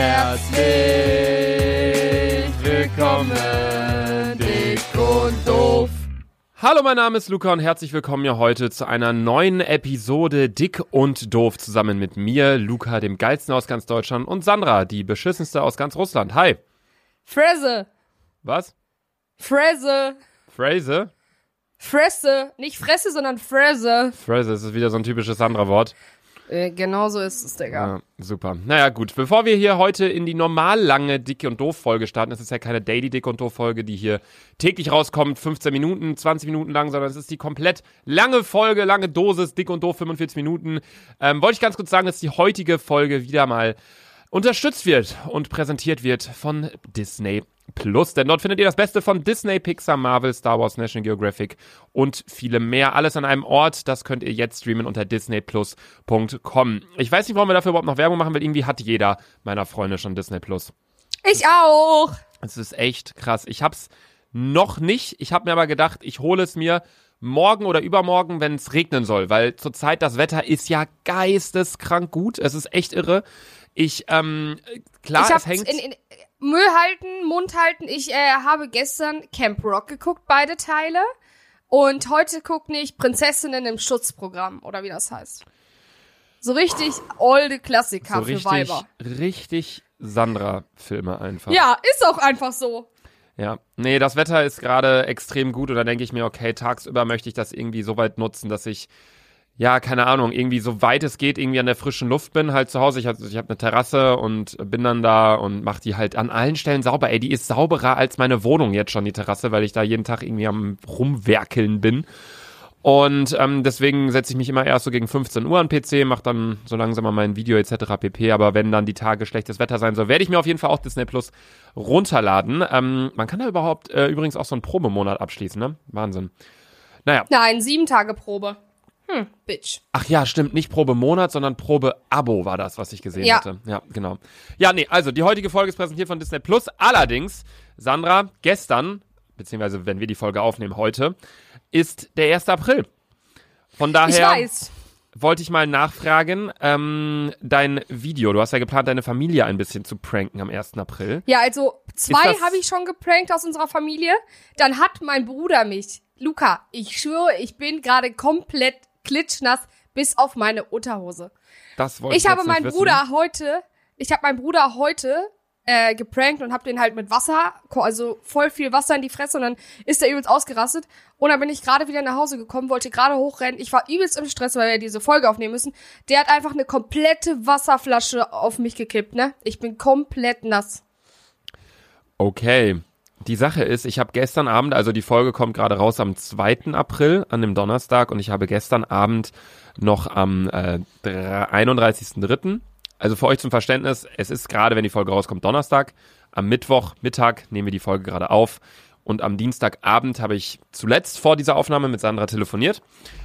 Herzlich willkommen, dick und doof. Hallo, mein Name ist Luca und herzlich willkommen hier heute zu einer neuen Episode Dick und Doof zusammen mit mir, Luca, dem geilsten aus ganz Deutschland und Sandra, die beschissenste aus ganz Russland. Hi. Fresse. Was? Fresse. Phrase? Fresse. Nicht Fresse, sondern Fresse. Phrase, das ist wieder so ein typisches Sandra-Wort. Äh, genau so ist es, Digga. Ja, super. Naja, gut. Bevor wir hier heute in die normal lange Dick und Doof-Folge starten, es ist ja keine Daily Dick und Doof-Folge, die hier täglich rauskommt, 15 Minuten, 20 Minuten lang, sondern es ist die komplett lange Folge, lange Dosis, Dick und Doof, 45 Minuten. Ähm, wollte ich ganz kurz sagen, dass die heutige Folge wieder mal unterstützt wird und präsentiert wird von Disney Plus. Denn dort findet ihr das Beste von Disney, Pixar, Marvel, Star Wars, National Geographic und viele mehr. Alles an einem Ort. Das könnt ihr jetzt streamen unter disneyplus.com. Ich weiß nicht, warum wir dafür überhaupt noch Werbung machen, weil irgendwie hat jeder meiner Freunde schon Disney Plus. Ich auch. Es ist echt krass. Ich hab's noch nicht. Ich habe mir aber gedacht, ich hole es mir morgen oder übermorgen, wenn es regnen soll, weil zurzeit das Wetter ist ja geisteskrank gut. Es ist echt irre. Ich, ähm, klar, ich es hängt. In, in, Müll halten, Mund halten. Ich äh, habe gestern Camp Rock geguckt, beide Teile. Und heute gucke ich Prinzessinnen im Schutzprogramm, oder wie das heißt. So richtig olde Klassiker so für richtig, Weiber. richtig Sandra-Filme einfach. Ja, ist auch einfach so. Ja, nee, das Wetter ist gerade extrem gut und da denke ich mir, okay, tagsüber möchte ich das irgendwie so weit nutzen, dass ich, ja, keine Ahnung, irgendwie so weit es geht, irgendwie an der frischen Luft bin, halt zu Hause. Ich habe ich hab eine Terrasse und bin dann da und mach die halt an allen Stellen sauber. Ey, die ist sauberer als meine Wohnung jetzt schon, die Terrasse, weil ich da jeden Tag irgendwie am rumwerkeln bin. Und ähm, deswegen setze ich mich immer erst so gegen 15 Uhr an PC, mache dann so langsam mal mein Video etc. pp. Aber wenn dann die Tage schlechtes Wetter sein soll, werde ich mir auf jeden Fall auch Disney Plus runterladen. Ähm, man kann da überhaupt äh, übrigens auch so einen Probemonat abschließen, ne? Wahnsinn. Naja. Nein, sieben Tage Probe. Hm, Bitch. Ach ja, stimmt, nicht Probe Monat, sondern Probe Abo war das, was ich gesehen Ja. hatte. Ja, genau. Ja, nee, also die heutige Folge ist präsentiert von Disney Plus. Allerdings, Sandra, gestern, beziehungsweise wenn wir die Folge aufnehmen heute, ist der 1. April. Von Ich daher weiß. wollte ich mal nachfragen, ähm, dein Video, du hast ja geplant, deine Familie ein bisschen zu pranken am 1. April. Ja, also zwei habe ich schon geprankt aus unserer Familie. Dann hat mein Bruder mich. Luca, ich schwöre, ich bin gerade komplett klitschnass bis auf meine Unterhose. Das wollte ich Ich habe meinen wissen. Bruder heute, ich habe meinen Bruder heute äh, geprankt und habe den halt mit Wasser, also voll viel Wasser in die Fresse und dann ist er übelst ausgerastet. Und dann bin ich gerade wieder nach Hause gekommen, wollte gerade hochrennen. Ich war übelst im Stress, weil wir diese Folge aufnehmen müssen. Der hat einfach eine komplette Wasserflasche auf mich gekippt, ne? Ich bin komplett nass. Okay. Die Sache ist, ich habe gestern Abend, also die Folge kommt gerade raus am 2. April, an dem Donnerstag, und ich habe gestern Abend noch am äh, dr- 31.3., also für euch zum Verständnis, es ist gerade, wenn die Folge rauskommt, Donnerstag. Am Mittwoch, Mittag nehmen wir die Folge gerade auf. Und am Dienstagabend habe ich zuletzt vor dieser Aufnahme mit Sandra telefoniert,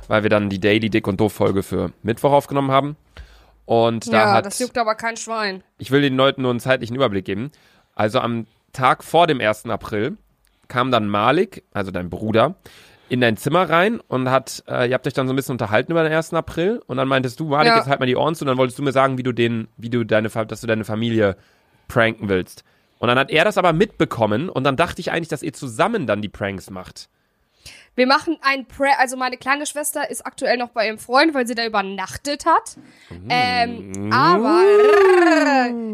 weil wir dann die Daily Dick und Doof Folge für Mittwoch aufgenommen haben. Und da ja, hat das juckt aber kein Schwein. ich will den Leuten nur einen zeitlichen Überblick geben. Also am Tag vor dem 1. April kam dann Malik, also dein Bruder, in dein Zimmer rein und hat, äh, ihr habt euch dann so ein bisschen unterhalten über den 1. April und dann meintest du, Malik, Ja. jetzt halt mal die Ohren zu und dann wolltest du mir sagen, wie du den, wie du deine, dass du deine Familie pranken willst. Und dann hat er das aber mitbekommen und dann dachte ich eigentlich, dass ihr zusammen dann die Pranks macht. Wir machen ein Prank, also meine kleine Schwester ist aktuell noch bei ihrem Freund, weil sie da übernachtet hat. Ähm, aber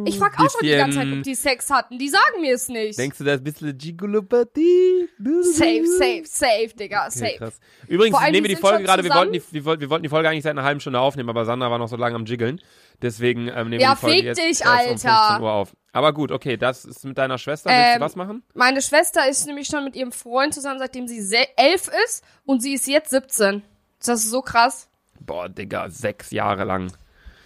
ich frag auch schon die ganze Zeit, ob die Sex hatten. Die sagen mir es nicht. Denkst du, das ist ein bisschen Gigolopathie? Safe, safe, safe, Digga, Okay, safe. krass. Übrigens, allem, nehmen wir die Folge gerade, wir wollten, die, wir wollten die Folge eigentlich seit einer halben Stunde aufnehmen, aber Sandra war noch so lange am Jiggeln. Deswegen ähm, nehmen Ja, wir die Folge fick jetzt dich, erst um Alter. 15 Uhr auf. Aber gut, okay, das ist mit deiner Schwester. Willst du Ähm, was machen? Meine Schwester ist nämlich schon mit ihrem Freund zusammen, seitdem sie se- elf ist und sie ist jetzt 17. Das ist so krass. Boah, Digga, sechs Jahre lang.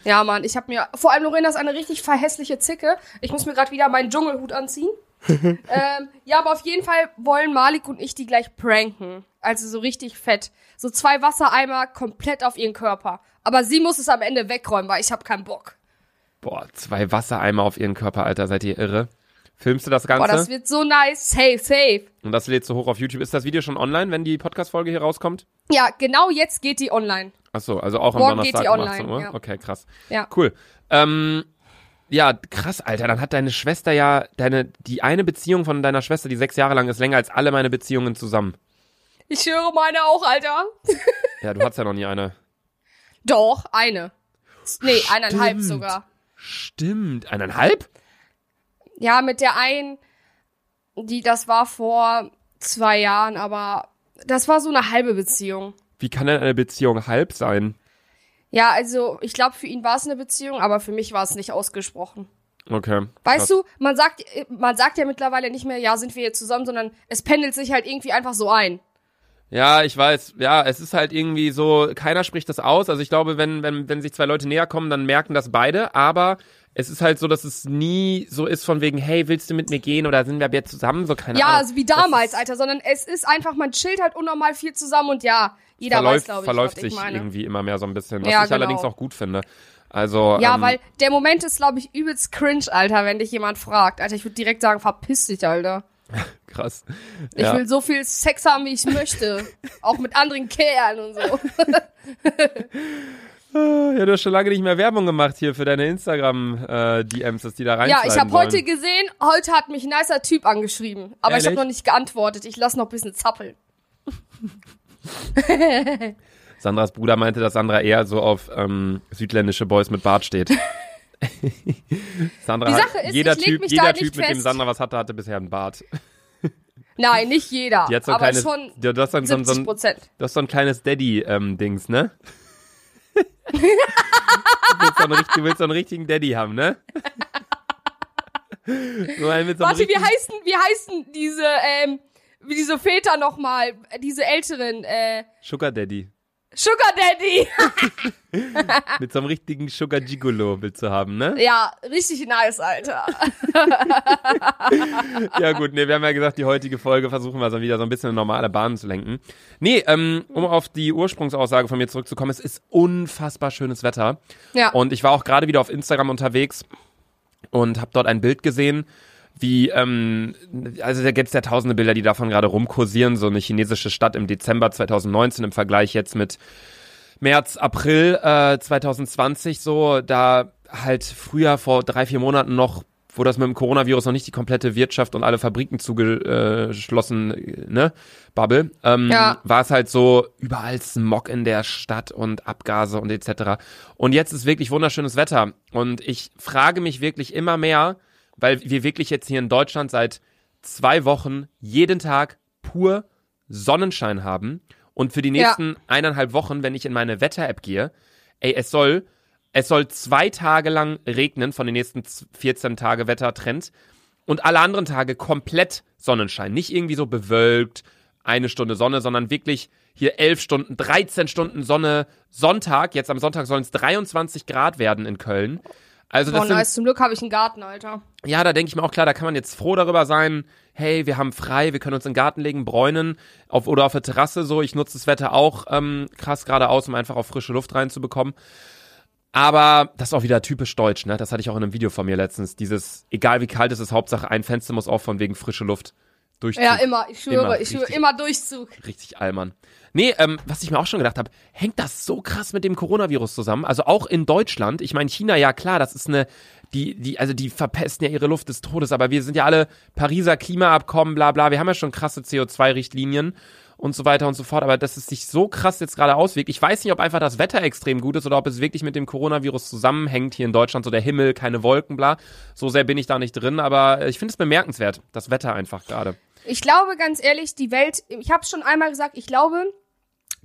Ja, Mann, ich habe mir, vor allem Lorena ist eine richtig verhässliche Zicke. Ich muss mir gerade wieder meinen Dschungelhut anziehen. ähm, ja, aber auf jeden Fall wollen Malik und ich die gleich pranken. Also so richtig fett. So zwei Wassereimer komplett auf ihren Körper. Aber sie muss es am Ende wegräumen, weil ich habe keinen Bock. Boah, zwei Wassereimer auf ihren Körper, Alter, seid ihr irre? Filmst du das Ganze? Boah, das wird so nice. Safe, safe. und das lädst du hoch auf YouTube. Ist das Video schon online, wenn die Podcast-Folge hier rauskommt? Ja, genau jetzt geht die online. Ach so, also auch am Morgen geht Donnerstag die um online, 18 Uhr? ja. Okay, krass. Ja. Cool. Ähm, Ja, krass, Alter. Dann hat deine Schwester ja, deine, die eine Beziehung von deiner Schwester, die sechs Jahre lang ist, länger als alle meine Beziehungen zusammen. Ich höre meine auch, Alter. Ja, du hattest ja noch nie eine. Doch, eine. Nee, eineinhalb Stimmt. sogar. Stimmt. Eineinhalb? Ja, mit der einen, die, das war vor zwei Jahren, aber das war so eine halbe Beziehung. Wie kann denn eine Beziehung halb sein? Ja, also ich glaube, für ihn war es eine Beziehung, aber für mich war es nicht ausgesprochen. Okay. Weißt du, man sagt, man sagt ja mittlerweile nicht mehr, ja, sind wir jetzt zusammen, sondern es pendelt sich halt irgendwie einfach so ein. Ja, ich weiß. Ja, es ist halt irgendwie so, keiner spricht das aus. Also ich glaube, wenn, wenn, wenn sich zwei Leute näher kommen, dann merken das beide. Aber es ist halt so, dass es nie so ist von wegen, hey, willst du mit mir gehen oder sind wir jetzt zusammen? So keine Ja, Ahnung. also wie damals, Alter, sondern es ist einfach, man chillt halt unnormal viel zusammen und ja, jeder verläuft, weiß, glaube ich, verläuft ich sich meine. irgendwie immer mehr so ein bisschen, was Ja, ich allerdings genau. auch gut finde. Also Ja, ähm, weil der Moment ist, glaube ich, übelst cringe, Alter, wenn dich jemand fragt. Alter, ich würde direkt sagen, verpiss dich, Alter. krass. Ich ja. will so viel Sex haben, wie ich möchte. Auch mit anderen Kerlen und so. ja, du hast schon lange nicht mehr Werbung gemacht hier für deine Instagram äh, DMs, dass die da rein Ja, ich habe heute gesehen, heute hat mich ein nicer Typ angeschrieben. Aber ich habe Ehrlich? noch nicht geantwortet. Ich lass noch ein bisschen zappeln. Sandras Bruder meinte, dass Sandra eher so auf ähm, südländische Boys mit Bart steht. Sandra Die Sache ist, jeder Typ, jeder Typ, mit dem fest. Sandra was hatte, hatte bisher einen Bart. Nein, nicht jeder. Die hat so ein aber kleines, schon du, hast so, ein- so, ein- so, 70 ein- du hast so ein kleines Daddy-Dings, ne? du, willst so einen, du willst so einen richtigen Daddy haben, ne? so einen so Warte, wie heißen, wie heißen diese, ähm, diese Väter nochmal, diese älteren, äh, Sugar Daddy. Sugar Daddy. Mit so einem richtigen Sugar Gigolo willst du haben, ne? ja, richtig nice, Alter. Ja gut, nee, wir haben ja gesagt, die heutige Folge versuchen wir so wieder so ein bisschen in normale Bahnen zu lenken. Nee, ähm, um auf die Ursprungsaussage von mir zurückzukommen, es ist unfassbar schönes Wetter. Ja. Und ich war auch gerade wieder auf Instagram unterwegs und habe dort ein Bild gesehen, wie, ähm, also da gibt's ja tausende Bilder, die davon gerade rumkursieren, so eine chinesische Stadt im Dezember 2019 im Vergleich jetzt mit März, April äh, 2020 so, da halt früher vor drei, vier Monaten noch, wo das mit dem Coronavirus noch nicht die komplette Wirtschaft und alle Fabriken zugeschlossen, äh, ne, Bubble, ähm, Ja. war es halt so überall Smog in der Stadt und Abgase und etc. Und jetzt ist wirklich wunderschönes Wetter und ich frage mich wirklich immer mehr, weil wir wirklich jetzt hier in Deutschland seit zwei Wochen jeden Tag pur Sonnenschein haben und für die Ja. nächsten eineinhalb Wochen, wenn ich in meine Wetter-App gehe, ey, es soll, es soll zwei Tage lang regnen von den nächsten z- 14 Tage Wettertrend und alle anderen Tage komplett Sonnenschein. Nicht irgendwie so bewölkt, eine Stunde Sonne, sondern wirklich hier 11 Stunden, 13 Stunden Sonne. Sonntag, jetzt am Sonntag sollen es 23 Grad werden in Köln. Also das Boah, sind, nice. Zum Glück habe ich einen Garten, Alter. ja, da denke ich mir auch klar, da kann man jetzt froh darüber sein, hey, wir haben frei, wir können uns in den Garten legen, bräunen auf, oder auf der Terrasse so. Ich nutze das Wetter auch ähm, krass gerade aus, um einfach auf frische Luft reinzubekommen. Aber das ist auch wieder typisch deutsch, ne? Das hatte ich auch in einem Video von mir letztens. Dieses, egal wie kalt es ist, Hauptsache ein Fenster muss auf von wegen frische Luft. Durchzug. Ja, immer. Ich schwöre, Immer, ich schwöre, richtig. immer Durchzug. Richtig allmann. Nee, ähm, was ich mir auch schon gedacht habe, hängt das so krass mit dem Coronavirus zusammen? Also auch in Deutschland, ich meine China, ja klar, das ist eine, die, die, also die verpesten ja ihre Luft des Todes, aber wir sind ja alle Pariser Klimaabkommen, bla bla, wir haben ja schon krasse CO2-Richtlinien und so weiter und so fort, aber dass es sich so krass jetzt gerade auswirkt, ich weiß nicht, ob einfach das Wetter extrem gut ist oder ob es wirklich mit dem Coronavirus zusammenhängt hier in Deutschland, so der Himmel, keine Wolken, bla. So sehr bin ich da nicht drin, aber ich finde es bemerkenswert, das Wetter einfach gerade. Ich glaube, ganz ehrlich, die Welt, ich habe schon einmal gesagt, ich glaube,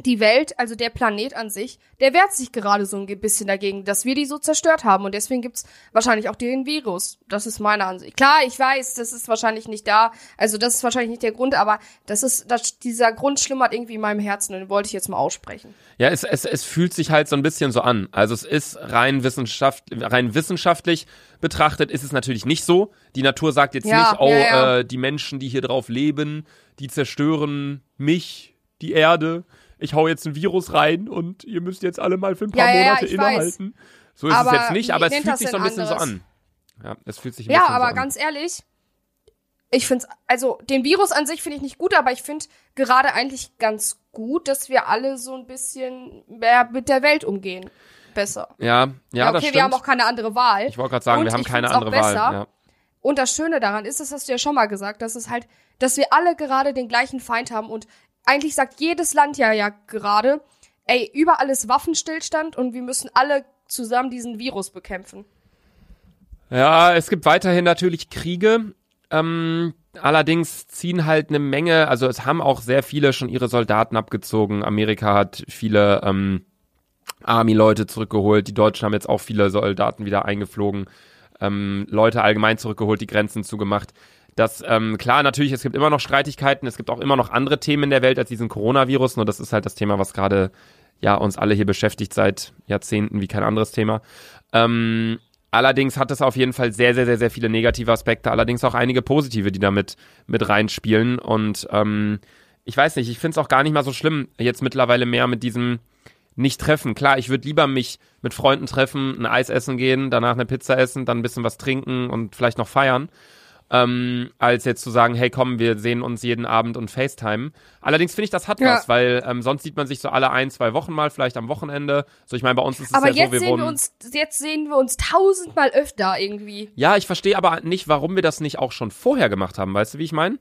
die Welt, also der Planet an sich, der wehrt sich gerade so ein bisschen dagegen, dass wir die so zerstört haben. Und deswegen gibt's wahrscheinlich auch den Virus. Das ist meine Ansicht. Klar, ich weiß, das ist wahrscheinlich nicht da. Also das ist wahrscheinlich nicht der Grund, aber das ist, das, dieser Grund schlummert irgendwie in meinem Herzen und den wollte ich jetzt mal aussprechen. Ja, es, es, es fühlt sich halt so ein bisschen so an. Also es ist rein, Wissenschaft, rein wissenschaftlich betrachtet, ist es natürlich nicht so. Die Natur sagt jetzt Ja, nicht, oh, ja, ja. Äh, die Menschen, die hier drauf leben, die zerstören mich, die Erde. Ich hau jetzt ein Virus rein und ihr müsst jetzt alle mal für ein paar Ja, ja, ja, Monate ich innehalten. So ist Aber es jetzt nicht, aber es fühlt sich so ein bisschen so anderes? an. Ja, es fühlt sich ein Ja, bisschen aber so an. ganz ehrlich, ich finde also den Virus an sich finde ich nicht gut, aber ich finde gerade eigentlich ganz gut, dass wir alle so ein bisschen mehr mit der Welt umgehen. besser. Ja, ja, okay, das stimmt. wir haben auch keine andere Wahl. ich wollte gerade sagen, Und wir haben keine andere Wahl. besser. Ja. Und das Schöne daran ist, das hast du ja schon mal gesagt, dass es halt, dass wir alle gerade den gleichen Feind haben und eigentlich sagt jedes Land ja ja gerade, ey, überall ist Waffenstillstand und wir müssen alle zusammen diesen Virus bekämpfen. Ja, es gibt weiterhin natürlich Kriege. Ähm, allerdings ziehen halt eine Menge, also es haben auch sehr viele schon ihre Soldaten abgezogen. Amerika hat viele ähm, Army-Leute zurückgeholt. Die Deutschen haben jetzt auch viele Soldaten wieder eingeflogen. Ähm, Leute allgemein zurückgeholt, die Grenzen zugemacht. Das, ähm, klar, natürlich, es gibt immer noch Streitigkeiten, es gibt auch immer noch andere Themen in der Welt als diesen Coronavirus, nur das ist halt das Thema, was gerade ja uns alle hier beschäftigt seit Jahrzehnten wie kein anderes Thema. Ähm, allerdings hat es auf jeden Fall sehr, sehr, sehr, sehr viele negative Aspekte, allerdings auch einige positive, die damit mit reinspielen. Und ähm, ich weiß nicht, ich finde es auch gar nicht mal so schlimm, jetzt mittlerweile mehr mit diesem nicht treffen. Klar, ich würde lieber mich mit Freunden treffen, ein Eis essen gehen, danach eine Pizza essen, dann ein bisschen was trinken und vielleicht noch feiern ähm, als jetzt zu sagen, hey komm, wir sehen uns jeden Abend und FaceTime. Allerdings finde ich, das hat Ja. was, weil ähm, sonst sieht man sich so alle ein, zwei Wochen mal, vielleicht am Wochenende. So, ich meine, bei uns ist es Aber ja jetzt so, wir sehen wohnen. wir uns, jetzt sehen wir uns tausendmal öfter irgendwie. ja, ich verstehe aber nicht, warum wir das nicht auch schon vorher gemacht haben. Weißt du, wie ich meine?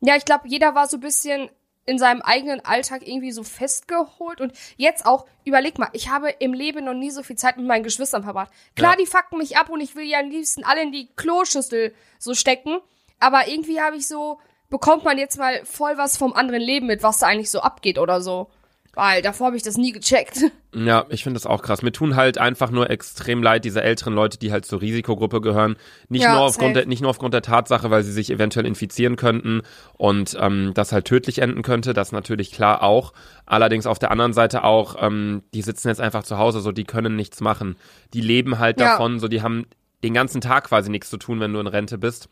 Ja, ich glaube, jeder war so ein bisschen in seinem eigenen Alltag irgendwie so festgeholt und jetzt auch, überleg mal, ich habe im Leben noch nie so viel Zeit mit meinen Geschwistern verbracht. Klar, Ja. die fucken mich ab und ich will ja am liebsten alle in die Kloschüssel so stecken, aber irgendwie habe ich so, bekommt man jetzt mal voll was vom anderen Leben mit, was da eigentlich so abgeht oder so. Weil davor habe ich das nie gecheckt. Ja, ich finde das auch krass. Mir tun halt einfach nur extrem leid, diese älteren Leute, die halt zur Risikogruppe gehören. Nicht, Ja, nur, aufgrund safe. der, nicht nur aufgrund der Tatsache, weil sie sich eventuell infizieren könnten und ähm, das halt tödlich enden könnte, das natürlich klar auch. Allerdings auf der anderen Seite auch, ähm, die sitzen jetzt einfach zu Hause, so die können nichts machen. Die leben halt Ja. davon, so die haben den ganzen Tag quasi nichts zu tun, wenn du in Rente bist.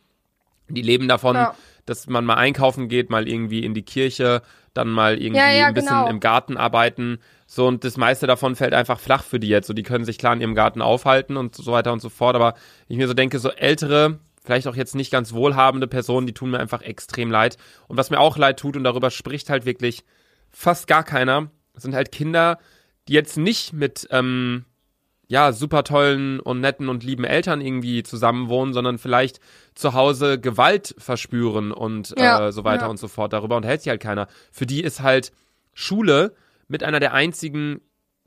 Die leben davon, Ja. Dass man mal einkaufen geht, mal irgendwie in die Kirche, dann mal irgendwie Ja, ja, ein bisschen genau. im Garten arbeiten. So, und das meiste davon fällt einfach flach für die jetzt. So, die können sich klar in ihrem Garten aufhalten und so weiter und so fort. Aber ich mir so denke, so ältere, vielleicht auch jetzt nicht ganz wohlhabende Personen, die tun mir einfach extrem leid. Und was mir auch leid tut, und darüber spricht halt wirklich fast gar keiner, sind halt Kinder, die jetzt nicht mit, ähm, ja, super tollen und netten und lieben Eltern irgendwie zusammenwohnen, sondern vielleicht zu Hause Gewalt verspüren und Ja, äh, so weiter ja. und so fort. Darüber unterhält sich halt keiner. Für die ist halt Schule mit einer der einzigen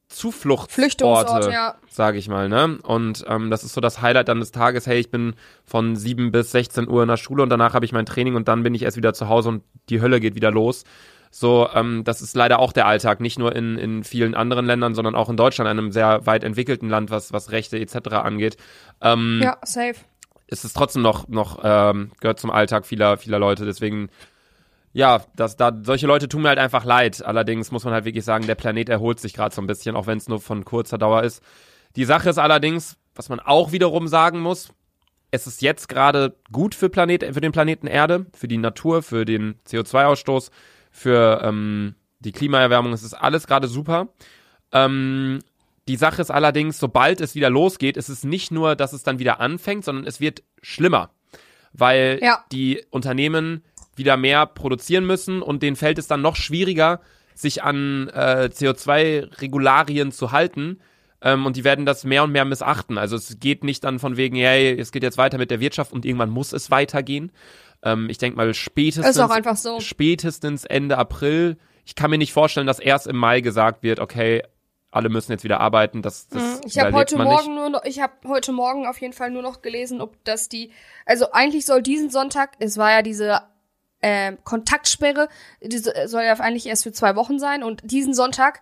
Zufluchtsorte, ja. sage ich mal, ne? Und ähm, das ist so das Highlight dann des Tages, hey, ich bin von 7 bis 16 Uhr in der Schule und danach habe ich mein Training und dann bin ich erst wieder zu Hause und die Hölle geht wieder los. So, ähm, das ist leider auch der Alltag, nicht nur in, in vielen anderen Ländern, sondern auch in Deutschland, einem sehr weit entwickelten Land, was, was Rechte etc. angeht. Ähm, Ja, safe. ist es trotzdem noch, noch ähm, gehört zum Alltag vieler, vieler Leute. Deswegen, ja, das, da, solche Leute tun mir halt einfach leid. Allerdings muss man halt wirklich sagen, der Planet erholt sich gerade so ein bisschen, auch wenn es nur von kurzer Dauer ist. Die Sache ist allerdings, was man auch wiederum sagen muss, es ist jetzt gerade gut für, Planet, für den Planeten Erde, für die Natur, für den CO2-Ausstoß, für ähm, die Klimaerwärmung. Es ist alles gerade super. Ähm, die Sache ist allerdings, sobald es wieder losgeht, ist es nicht nur, dass es dann wieder anfängt, sondern es wird schlimmer. Weil Ja. die Unternehmen wieder mehr produzieren müssen und denen fällt es dann noch schwieriger, sich an äh, CO2-Regularien zu halten. Ähm, und die werden das mehr und mehr missachten. Also es geht nicht dann von wegen, hey, es geht jetzt weiter mit der Wirtschaft und irgendwann muss es weitergehen. Ähm, ich denke mal spätestens, Ist auch einfach so. spätestens Ende April. Ich kann mir nicht vorstellen, dass erst im Mai gesagt wird, okay, alle müssen jetzt wieder arbeiten. Das, das Mhm. Ich habe heute Morgen nicht. nur noch, ich habe heute Morgen auf jeden Fall nur noch gelesen, ob das die, also eigentlich soll diesen Sonntag, es war ja diese ähm, Kontaktsperre, äh, soll ja eigentlich erst für zwei Wochen sein und diesen Sonntag,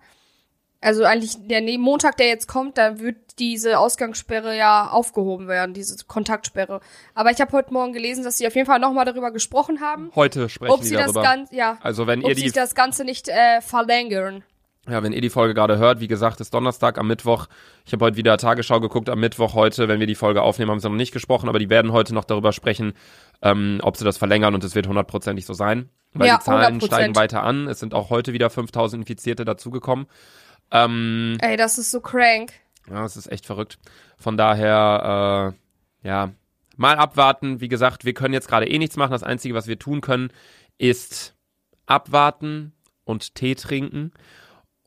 also eigentlich der nee, Montag, der jetzt kommt, da wird diese Ausgangssperre ja aufgehoben werden, diese Kontaktsperre. Aber ich habe heute Morgen gelesen, dass sie auf jeden Fall nochmal darüber gesprochen haben, Heute sprechen ob sie das darüber. Ganze, ja, also wenn ob ihr sie die das Ganze nicht äh, verlängern. Ja, wenn ihr die Folge gerade hört, wie gesagt, ist Donnerstag am Mittwoch. Ich habe heute wieder Tagesschau geguckt am Mittwoch heute, wenn wir die Folge aufnehmen, haben sie noch nicht gesprochen, aber die werden heute noch darüber sprechen, ähm, ob sie das verlängern und es wird hundertprozentig so sein. Weil Ja, die Zahlen 100%. steigen weiter an. Es sind auch heute wieder 5000 Infizierte dazugekommen. Ähm, Ey, das ist so crank. ja, es ist echt verrückt. Von daher, äh, ja, mal abwarten. Wie gesagt, wir können jetzt gerade eh nichts machen. Das Einzige, was wir tun können, ist abwarten und Tee trinken.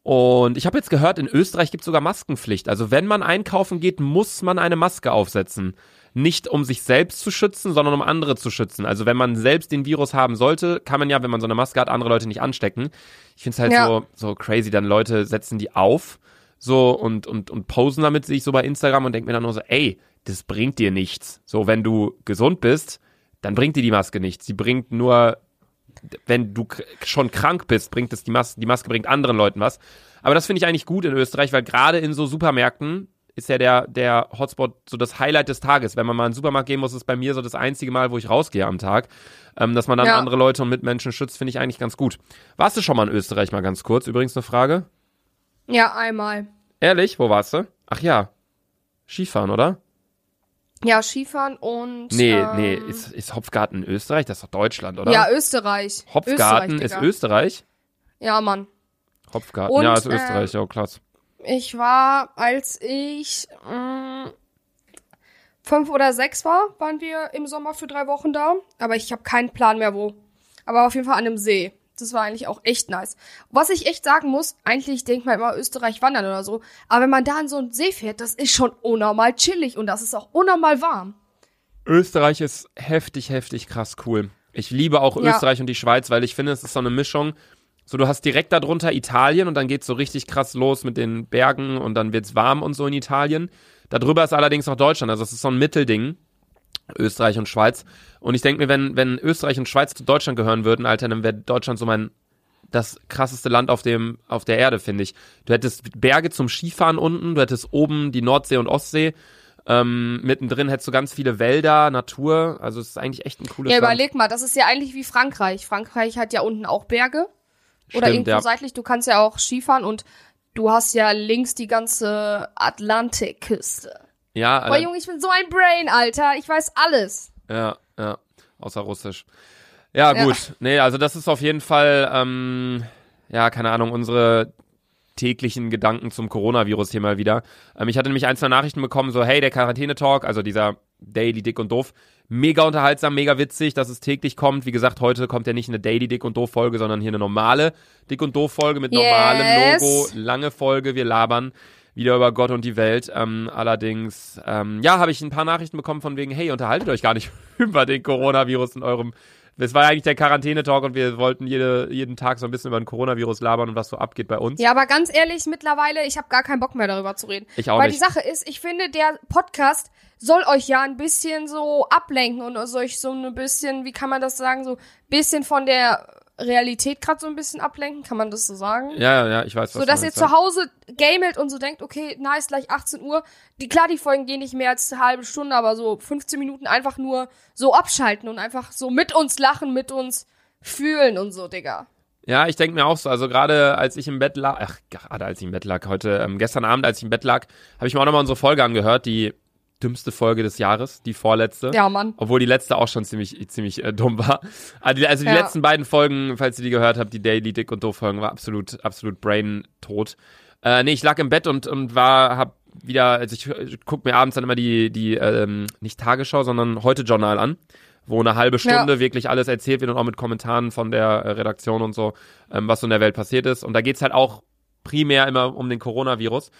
Und ich habe jetzt gehört, in Österreich gibt es sogar Maskenpflicht. Also wenn man einkaufen geht, muss man eine Maske aufsetzen. Nicht um sich selbst zu schützen, sondern um andere zu schützen. Also wenn man selbst den Virus haben sollte, kann man ja, wenn man so eine Maske hat, andere Leute nicht anstecken. Ich finde es halt Ja. so, so crazy, dann Leute setzen die auf so und, und, und posen damit sich so bei Instagram und denken mir dann nur so, ey, das bringt dir nichts. So, wenn du gesund bist, dann bringt dir die Maske nichts. Sie bringt nur wenn du schon krank bist, bringt es die Maske, die Maske bringt anderen Leuten was. Aber das finde ich eigentlich gut in Österreich, weil gerade in so Supermärkten ist ja der, der Hotspot so das Highlight des Tages. Wenn man mal in den Supermarkt gehen muss, ist bei mir so das einzige Mal, wo ich rausgehe am Tag. Ähm, dass man dann Ja. andere Leute und Mitmenschen schützt, finde ich eigentlich ganz gut. Warst du schon mal in Österreich mal ganz kurz? Übrigens eine Frage. Ja, einmal. Ehrlich, wo warst du? Ach ja. Skifahren, oder? Ja, Skifahren und. Nee, ähm, nee, ist, ist Hopfgarten Österreich? Das ist doch Deutschland, oder? Ja, Österreich. Hopfgarten Österreich, ist. Österreich? Ja, Mann. Hopfgarten, Und, ja, ist äh, Österreich, ja, klasse. Ich war, als ich mh, fünf oder sechs war, waren wir im Sommer für drei Wochen da. Aber ich habe keinen Plan mehr wo. Aber auf jeden Fall an einem See. Das war eigentlich auch echt nice. Was ich echt sagen muss, eigentlich denkt man immer Österreich wandern oder so. Aber wenn man da an so einen See fährt, das ist schon unnormal chillig und das ist auch unnormal warm. Österreich ist heftig, heftig krass cool. Ich liebe auch Ja. Österreich und die Schweiz, weil ich finde, es ist so eine Mischung. So, du hast direkt darunter Italien und dann geht's so richtig krass los mit den Bergen und dann wird's warm und so in Italien. Darüber ist allerdings noch Deutschland, also es ist so ein Mittelding. Österreich und Schweiz. Und ich denke mir, wenn, wenn Österreich und Schweiz zu Deutschland gehören würden, Alter, dann wäre Deutschland so mein das krasseste Land auf dem auf der Erde, finde ich. Du hättest Berge zum Skifahren unten, du hättest oben die Nordsee und Ostsee. Ähm, mittendrin hättest du ganz viele Wälder, Natur. Also es ist eigentlich echt ein cooles Ja, Land. überleg mal, das ist ja eigentlich wie Frankreich. Frankreich hat ja unten auch Berge. Oder Stimmt, irgendwo ja. seitlich. Du kannst ja auch Skifahren und du hast ja links die ganze Atlantikküste. Ja, Boah, Alter, Junge, ich bin so ein Brain, Alter. Ich weiß alles. ja, ja, außer Russisch. Ja, Ja. gut. Nee, also das ist auf jeden Fall, ähm, ja, keine Ahnung, unsere täglichen Gedanken zum Coronavirus hier mal wieder. Ähm, ich hatte nämlich ein, zwei Nachrichten bekommen, so, hey, der Quarantäne-Talk, also dieser Daily Dick und Doof, mega unterhaltsam, mega witzig, dass es täglich kommt. Wie gesagt, heute kommt ja nicht eine Daily Dick und Doof Folge, sondern hier eine normale Dick und Doof Folge mit normalem Yes. Logo, lange Folge, wir labern wieder über Gott und die Welt. Ähm, allerdings, ähm, ja, habe ich ein paar Nachrichten bekommen von wegen, hey, unterhaltet euch gar nicht über den Coronavirus in eurem es war eigentlich der Quarantäne-Talk und wir wollten jede, jeden Tag so ein bisschen über den Coronavirus labern und was so abgeht bei uns. Ja, aber ganz ehrlich, mittlerweile, ich habe gar keinen Bock mehr darüber zu reden. Ich auch Weil nicht. die Sache ist, ich finde, der Podcast soll euch ja ein bisschen so ablenken und euch so ein bisschen, wie kann man das sagen, so bisschen von der Realität gerade so ein bisschen ablenken, kann man das so sagen? Ja, ja, ja, ich weiß, was So, dass ihr zu Hause gamelt und so denkt, okay, nice, gleich 18 Uhr. Die, klar, die Folgen gehen nicht mehr als eine halbe Stunde, aber so 15 Minuten einfach nur so abschalten und einfach so mit uns lachen, mit uns fühlen und so, Digga. Ja, ich denke mir auch so. Also gerade als ich im Bett lag, ach, gerade als ich im Bett lag, heute, ähm, gestern Abend, als ich im Bett lag, habe ich mir auch nochmal unsere Folge angehört, die dümmste Folge des Jahres, die vorletzte. Ja, Mann. Obwohl die letzte auch schon ziemlich, ziemlich äh, dumm war. Also die, also die Ja. letzten beiden Folgen, falls ihr die gehört habt, die Daily Dick und Doof Folgen, war absolut, absolut brain tot. Äh, nee, ich lag im Bett und, und war, hab wieder, also ich, ich guck mir abends dann immer die, die, ähm, nicht Tagesschau, sondern heute Journal an, wo eine halbe Stunde Ja. wirklich alles erzählt wird und auch mit Kommentaren von der äh, Redaktion und so, ähm, was so in der Welt passiert ist. Und da geht's halt auch primär immer um den Coronavirus.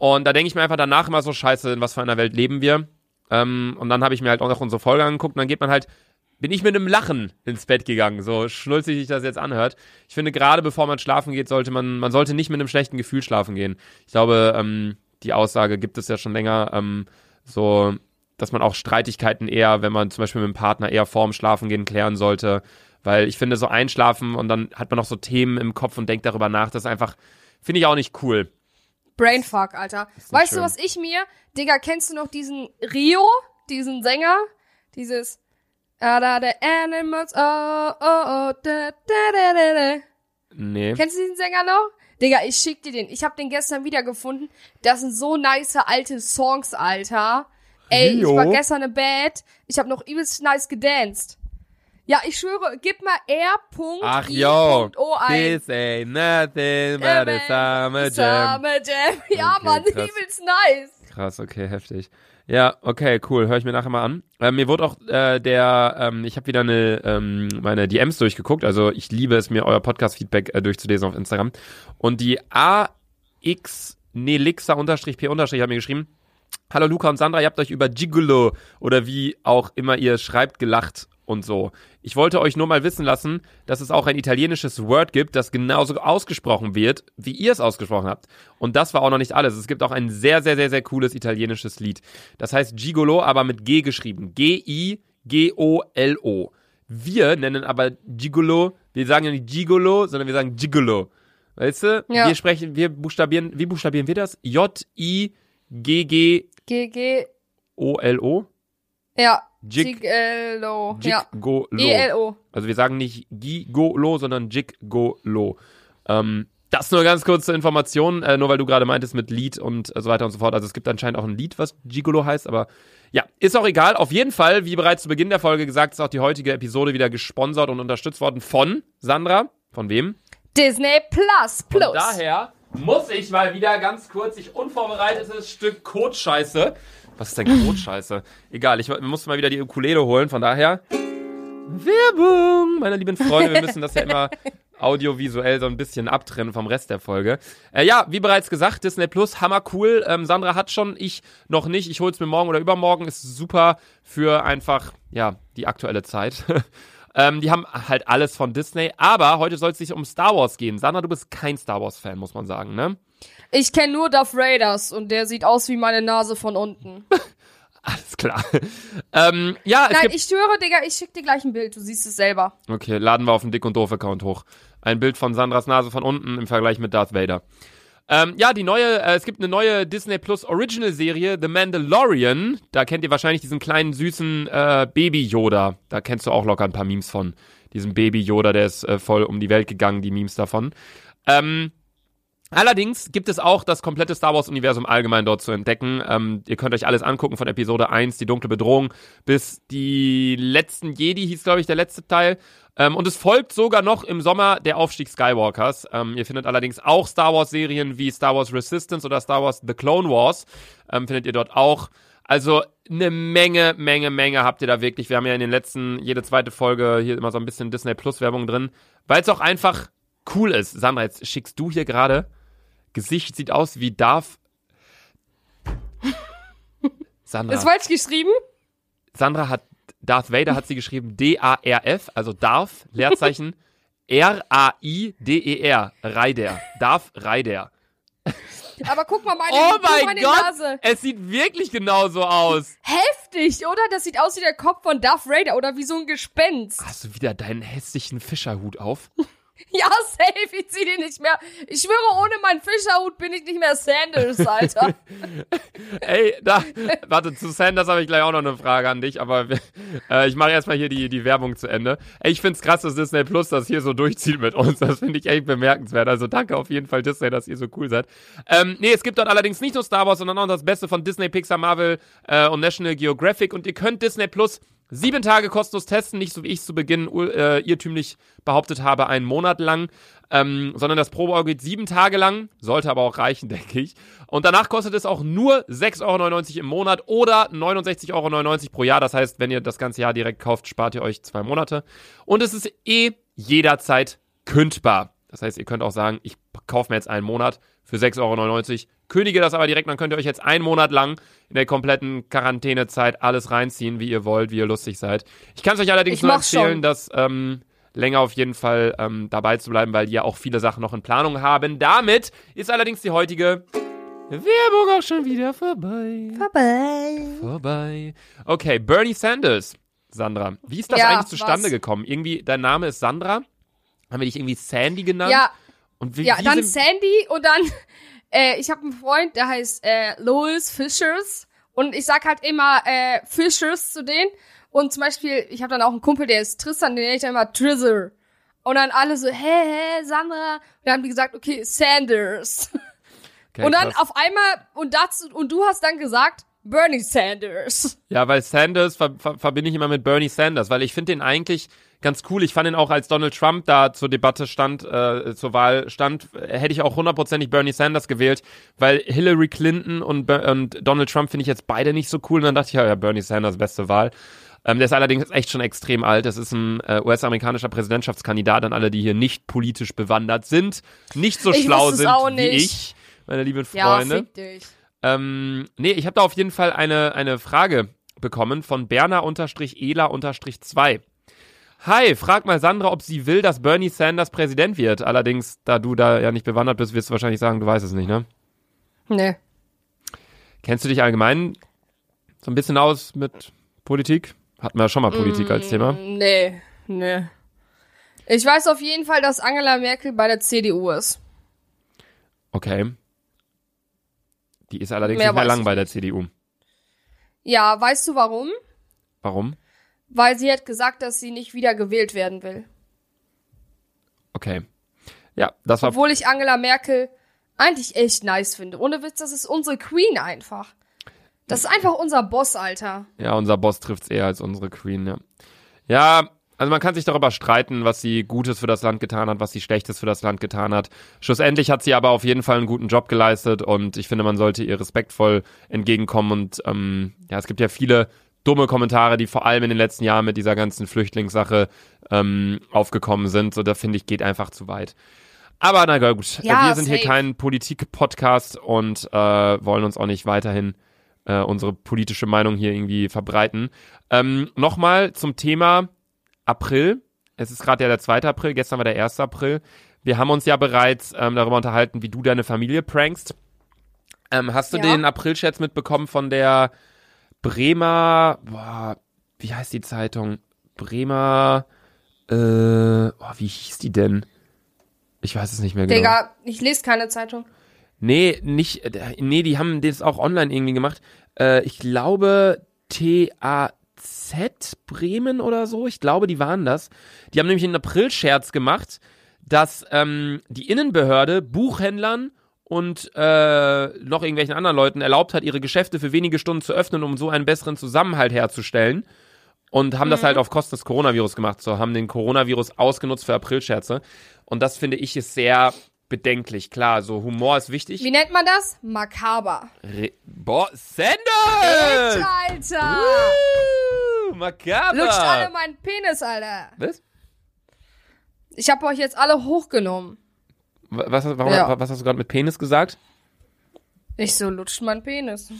Und da denke ich mir einfach danach immer so, scheiße, in was für einer Welt leben wir? Ähm, und dann habe ich mir halt auch noch unsere Folge angeguckt und dann geht man halt, bin ich mit einem Lachen ins Bett gegangen, so schnulzig sich das jetzt anhört. Ich finde, gerade bevor man schlafen geht, sollte man, man sollte nicht mit einem schlechten Gefühl schlafen gehen. Ich glaube, ähm, die Aussage gibt es ja schon länger, ähm, so, dass man auch Streitigkeiten eher, wenn man zum Beispiel mit dem Partner eher vorm Schlafen gehen klären sollte. Weil ich finde, so einschlafen und dann hat man noch so Themen im Kopf und denkt darüber nach, das ist einfach, finde ich auch nicht cool. Brainfuck, Alter. Weißt du, schön. was ich mir, Digga, kennst du noch diesen Rio, diesen Sänger? Dieses Ah, da, the animals, oh, oh, oh, da, da, da, da, da. Nee. Kennst du diesen Sänger noch? Digga, ich schick dir den. Ich hab den gestern wiedergefunden. Das sind so nice alte Songs, Alter. Ey, Rio? ich war gestern im Bett. Ich hab noch übelst nice gedanced. Ja, ich schwöre, gib mal Ach yo, R.I.O. ein. this ain't nothing but a summer jam. Summer Jam. Ja, Okay, Mann, krass. übelst nice. Krass, okay, heftig. Ja, okay, cool. Höre ich mir nachher mal an. Ähm, mir wurde auch äh, der, ähm, ich habe wieder eine ähm, meine DMs durchgeguckt. Also ich liebe es, mir euer Podcast-Feedback äh, durchzulesen auf Instagram. Und die AX Nelixa unterstrich P unterstrich hat mir geschrieben. Hallo Luca und Sandra, ihr habt euch über Gigolo oder wie auch immer ihr schreibt gelacht und so. Ich wollte euch nur mal wissen lassen, dass es auch ein italienisches Word gibt, das genauso ausgesprochen wird, wie ihr es ausgesprochen habt. Und das war auch noch nicht alles. Es gibt auch ein sehr, sehr, sehr, sehr cooles italienisches Lied. Das heißt Gigolo, aber mit G geschrieben. G-I-G-O-L-O. Wir nennen aber Gigolo, wir sagen ja nicht Gigolo, sondern wir sagen Gigolo. Weißt du? Ja. Wir sprechen, wir buchstabieren, wie buchstabieren wir das? J-I-G-G-O-L-O? G-G, ja. Jig- Gigolo. Ja. Gigolo. E-L-O. Also wir sagen nicht Gigolo, sondern Gigolo. Ähm, das nur ganz kurz zur Information, äh, nur weil du gerade meintest mit Lied und so weiter und so fort. Also es gibt anscheinend auch ein Lied, was Gigolo heißt, aber ja, ist auch egal. Auf jeden Fall, wie bereits zu Beginn der Folge gesagt, ist auch die heutige Episode wieder gesponsert und unterstützt worden von Sandra. Von wem? Disney Plus Plus. Von daher muss ich mal wieder ganz kurz ich unvorbereitetes Stück Kotscheiße. Was ist denn Kotscheiße? Egal, ich musste mal wieder die Ukulele holen, von daher. Werbung! Meine lieben Freunde, wir müssen das ja immer audiovisuell so ein bisschen abtrennen vom Rest der Folge. Äh, ja, wie bereits gesagt, Disney Plus, hammer cool. Ähm, Sandra hat schon, ich noch nicht. Ich hol's mir morgen oder übermorgen. Ist super für einfach, ja, die aktuelle Zeit. ähm, die haben halt alles von Disney. Aber heute soll es sich um Star Wars gehen. Sandra, du bist kein Star Wars-Fan, muss man sagen, ne? Ich kenne nur Darth Raiders und der sieht aus wie meine Nase von unten. Alles klar. ähm, ja, es Nein, gibt ich schwöre, Digga, ich schick dir gleich ein Bild, du siehst es selber. Okay, laden wir auf den Dick und Doof Account hoch. Ein Bild von Sandras Nase von unten im Vergleich mit Darth Vader. Ähm, ja, die neue, äh, es gibt eine neue Disney Plus Original Serie, The Mandalorian. Da kennt ihr wahrscheinlich diesen kleinen süßen äh, Baby Yoda. Da kennst du auch locker ein paar Memes von. Diesem Baby Yoda, der ist äh, voll um die Welt gegangen, die Memes davon. Ähm, Allerdings gibt es auch das komplette Star Wars-Universum allgemein dort zu entdecken. Ähm, ihr könnt euch alles angucken von Episode 1, die dunkle Bedrohung, bis die letzten Jedi, hieß glaube ich der letzte Teil. Ähm, und es folgt sogar noch im Sommer der Aufstieg Skywalkers. Ähm, ihr findet allerdings auch Star Wars-Serien wie Star Wars Resistance oder Star Wars The Clone Wars. Ähm, findet ihr dort auch. Also eine Menge, Menge, Menge habt ihr da wirklich. Wir haben ja in den letzten, jede zweite Folge hier immer so ein bisschen Disney Plus Werbung drin, weil es auch einfach cool ist. Sandra, jetzt schickst du hier gerade Gesicht sieht aus wie Darth. Sandra. Ist falsch geschrieben? Sandra hat Darth Vader hat sie geschrieben D-A-R-F, also Darth, Leerzeichen R-A-I-D-E-R, Reider. Darth Reider. Aber guck mal meine, Oh mein meine Gott! Nase. Es sieht wirklich genauso aus. Heftig, oder? Das sieht aus wie der Kopf von Darth Raider oder wie so ein Gespenst. Hast du wieder deinen hässlichen Fischerhut auf? Ja, safe, ich zieh den nicht mehr. Ich schwöre, ohne meinen Fischerhut bin ich nicht mehr Sanders, Alter. Ey, da, warte, zu Sanders habe ich gleich auch noch eine Frage an dich, aber äh, ich mache erstmal hier die, die Werbung zu Ende. Ey, ich find's krass, dass Disney Plus das hier so durchzieht mit uns. Das finde ich echt bemerkenswert. Also danke auf jeden Fall Disney, dass ihr so cool seid. Ähm, nee, es gibt dort allerdings nicht nur Star Wars, sondern auch das Beste von Disney, Pixar, Marvel äh, und National Geographic. Und ihr könnt Disney Plus sieben Tage kostenlos testen, nicht so wie ich zu Beginn äh, irrtümlich behauptet habe, einen Monat lang, ähm, sondern das Probeabo geht sieben Tage lang, sollte aber auch reichen, denke ich. Und danach kostet es auch nur 6,99 Euro im Monat oder 69,99 Euro pro Jahr. Das heißt, wenn ihr das ganze Jahr direkt kauft, spart ihr euch zwei Monate. Und es ist eh jederzeit kündbar. Das heißt, ihr könnt auch sagen, ich kaufe mir jetzt einen Monat für 6,99 Euro, kündige das aber direkt, dann könnt ihr euch jetzt einen Monat lang in der kompletten Quarantänezeit alles reinziehen, wie ihr wollt, wie ihr lustig seid. Ich kann es euch allerdings Ich nur empfehlen, schon. dass ähm, länger auf jeden Fall ähm, dabei zu bleiben, weil die ja auch viele Sachen noch in Planung haben. Damit ist allerdings die heutige Werbung auch schon wieder vorbei. Vorbei. Vorbei. Okay, Bernie Sanders. Sandra, wie ist das Ja, eigentlich zustande was? gekommen? Irgendwie, dein Name ist Sandra? Haben wir dich irgendwie Sandy genannt? Ja, Und wie, ja, wie dann Sandy und dann, äh, ich habe einen Freund, der heißt äh, Louis Fishers und ich sag halt immer äh, Fishers zu denen und zum Beispiel, ich habe dann auch einen Kumpel, der ist Tristan, den nenne ich dann immer Trizzer. Und dann alle so, hä, hä, Sandra. Und dann haben die gesagt, okay, Sanders. okay, und dann krass. auf einmal, und dazu, und du hast dann gesagt, Bernie Sanders. Ja, weil Sanders ver ver verbinde ich immer mit Bernie Sanders, weil ich finde den eigentlich ganz cool. Ich fand ihn auch, als Donald Trump da zur Debatte stand, äh, zur Wahl stand, hätte ich auch hundertprozentig Bernie Sanders gewählt, weil Hillary Clinton und, und Donald Trump finde ich jetzt beide nicht so cool. Und dann dachte ich, ja, ja Bernie Sanders, beste Wahl. Ähm, der ist allerdings echt schon extrem alt. Das ist ein äh, US-amerikanischer Präsidentschaftskandidat an alle, die hier nicht politisch bewandert sind, nicht so Ich schlau sind wie ich, meine lieben Ja, Freunde. fick dich. Ähm, nee, ich habe da auf jeden Fall eine, eine Frage bekommen von Berner-Ela-2. Hi, frag mal Sandra, ob sie will, dass Bernie Sanders Präsident wird. Allerdings, da du da ja nicht bewandert bist, wirst du wahrscheinlich sagen, du weißt es nicht, ne? Nee. Kennst du dich allgemein so ein bisschen aus mit Politik? Hatten wir ja schon mal Politik als Thema. Nee, nee. Ich weiß auf jeden Fall, dass Angela Merkel bei der CDU ist. Okay. Die ist allerdings Mehr nicht mehr lang bei der CDU. Ja, weißt du warum? Warum? Weil sie hat gesagt, dass sie nicht wieder gewählt werden will. Okay. Ja, das war Obwohl ich Angela Merkel eigentlich echt nice finde. Ohne Witz, das ist unsere Queen einfach. Das ist einfach unser Boss, Alter. Ja, unser Boss trifft's eher als unsere Queen, ja. Ja, also man kann sich darüber streiten, was sie Gutes für das Land getan hat, was sie Schlechtes für das Land getan hat. Schlussendlich hat sie aber auf jeden Fall einen guten Job geleistet und ich finde, man sollte ihr respektvoll entgegenkommen und ähm, ja, es gibt ja viele dumme Kommentare, die vor allem in den letzten Jahren mit dieser ganzen Flüchtlingssache ähm, aufgekommen sind. So, da finde ich, geht einfach zu weit. Aber na gut, Ja, wir sind hier safe. kein Politik-Podcast und äh, wollen uns auch nicht weiterhin äh, unsere politische Meinung hier irgendwie verbreiten. Ähm, Nochmal zum Thema April. Es ist gerade ja der 2. April, gestern war der 1. April. Wir haben uns ja bereits ähm, darüber unterhalten, wie du deine Familie prankst. Ähm, hast du Ja. den April-Scherz mitbekommen von der Bremer, boah, wie heißt die Zeitung? Bremer, äh, oh, wie hieß die denn? Ich weiß es nicht mehr genau. Digga, ich lese keine Zeitung. Nee, nicht, äh, nee, die haben das auch online irgendwie gemacht. Äh, ich glaube, TAZ Bremen oder so, ich glaube, die waren das. Die haben nämlich einen April-Scherz gemacht, dass ähm, die Innenbehörde Buchhändlern und äh, noch irgendwelchen anderen Leuten erlaubt hat, ihre Geschäfte für wenige Stunden zu öffnen, um so einen besseren Zusammenhalt herzustellen. Und haben das halt auf Kosten des Coronavirus gemacht. So haben den Coronavirus ausgenutzt für Aprilscherze. Und das finde ich ist sehr bedenklich. Klar, so Humor ist wichtig. Wie nennt man das? Makaber. Re Boah, Sanders! Alter! Woo, Makaber! Lutscht alle meinen Penis, Alter. Was? Ich habe euch jetzt alle hochgenommen. Was, warum, Ja. was hast du gerade mit Penis gesagt? Ich so, lutscht meinen Penis.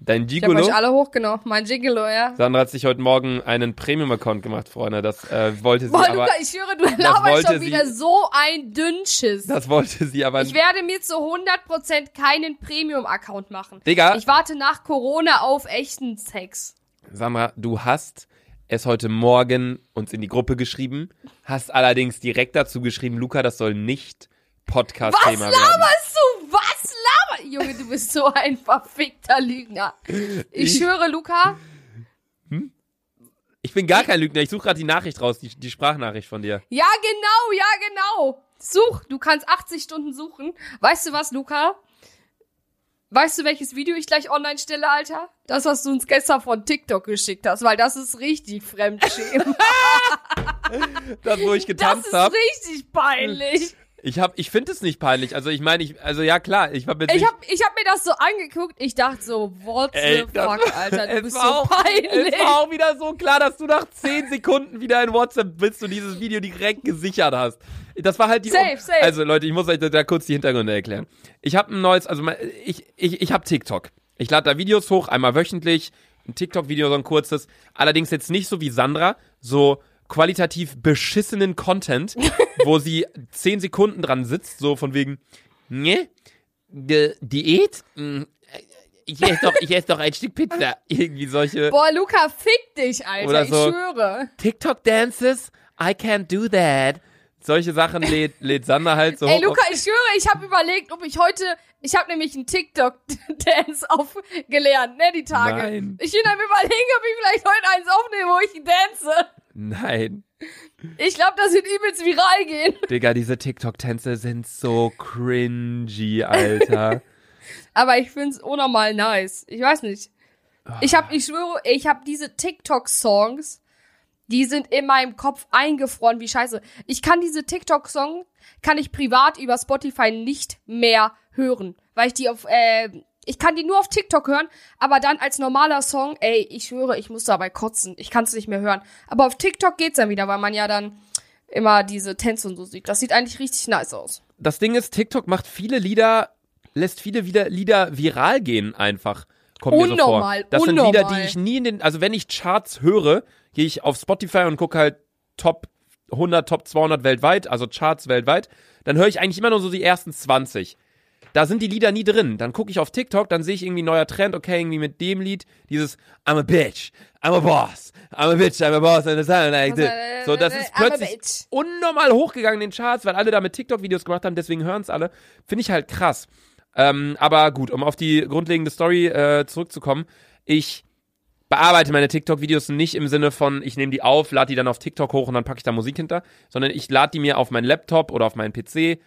Dein Ich habe Gigolo? euch alle hochgenommen. Mein Gigolo, ja. Sandra hat sich heute Morgen einen Premium-Account gemacht, Freunde. Das äh, wollte sie Boah, aber. Luca, ich höre, du laberst schon sie- wieder so ein Dünnschiss. Das wollte sie aber. Ich werde mir zu 100% keinen Premium-Account machen. Digga. Ich warte nach Corona auf echten Sex. Sandra, du hast es heute Morgen uns in die Gruppe geschrieben, hast allerdings direkt dazu geschrieben, Luca, das soll nicht Podcast-Thema werden. laberst du? Was laberst Junge, du bist so ein verfickter Lügner. Ich, Ich- höre, Luca, Ich bin gar kein Lügner, ich suche gerade die Nachricht raus, die, die Sprachnachricht von dir. Ja, genau, ja, genau. Such, du kannst 80 Stunden suchen. Weißt du was, Luca? Weißt du, welches Video ich gleich online stelle, Alter? Das, was du uns gestern von TikTok geschickt hast, weil das ist richtig Fremdschämen. Das, wo ich Das getanzt ist habe. richtig peinlich. Ich hab, ich finde es nicht peinlich. Also ich meine, ich, also ja klar, ich habe jetzt Ich nicht, hab, ich hab mir das so angeguckt, ich dachte so, what Ey, the das- fuck, Alter, du bist war so auch, peinlich. Es war auch wieder so klar, dass du nach 10 Sekunden wieder in WhatsApp bist und dieses Video direkt gesichert hast. Das war halt die. Safe, safe. Also Leute, ich muss euch da, da kurz die Hintergründe erklären. Ich habe ein neues, also ich, ich, ich habe TikTok. Ich lade da Videos hoch, einmal wöchentlich. Ein TikTok-Video, so ein kurzes. Allerdings jetzt nicht so wie Sandra, so qualitativ beschissenen Content, wo sie 10 Sekunden dran sitzt, so von wegen, ne, Ge Diät? Mm, Ich esse doch, ich esse doch ein Stück Pizza. Irgendwie solche Boah, Luca, fick dich, Alter, Oder ich so. schwöre. TikTok-Dances. I can't do that. Solche Sachen lädt, lädt Sander halt so Ey. Luca, ich schwöre, ich habe überlegt, ob ich heute, ich habe nämlich einen TikTok-Dance aufgelernt, ne, die Tage. Nein. Ich bin am überlegen, ob ich vielleicht heute eins aufnehme, wo ich dance. Nein. Ich glaube, das wird übelst viral gehen. Digga, diese TikTok-Tänze sind so cringy, Alter. Aber ich find's unnormal nice. Ich weiß nicht. Ich hab, ich schwöre, ich hab diese TikTok-Songs, Die sind in meinem Kopf eingefroren, wie scheiße. Ich kann diese TikTok-Song, kann ich privat über Spotify nicht mehr hören, weil ich die auf, äh, ich kann die nur auf TikTok hören, aber dann als normaler Song, ey, ich höre, ich muss dabei kotzen. Ich kann es nicht mehr hören. Aber auf TikTok geht's dann wieder, weil man ja dann immer diese Tänze und so sieht. Das sieht eigentlich richtig nice aus. Das Ding ist, TikTok macht viele Lieder, lässt viele wieder Lieder viral gehen einfach. Kommt mir so vor. Unnormal, Das sind Lieder, die unnormal. ich nie in den, also wenn ich Charts höre, gehe ich auf Spotify und gucke halt Top 100, Top 200 weltweit, also Charts weltweit. Dann höre ich eigentlich immer nur so die ersten 20. Da sind die Lieder nie drin. Dann gucke ich auf TikTok, dann sehe ich irgendwie ein neuer Trend, okay, irgendwie mit dem Lied, dieses I'm a bitch, I'm a boss, I'm a bitch, I'm a boss, and it's like this. So, das ist I'm plötzlich unnormal hochgegangen in den Charts, weil alle da mit TikTok-Videos gemacht haben, deswegen hören es alle. Finde ich halt krass. Ähm, aber gut, um auf die grundlegende Story äh, zurückzukommen. Ich bearbeite meine TikTok-Videos nicht im Sinne von, ich nehme die auf, lade die dann auf TikTok hoch und dann packe ich da Musik hinter, sondern ich lade die mir auf meinen Laptop oder auf meinen PC,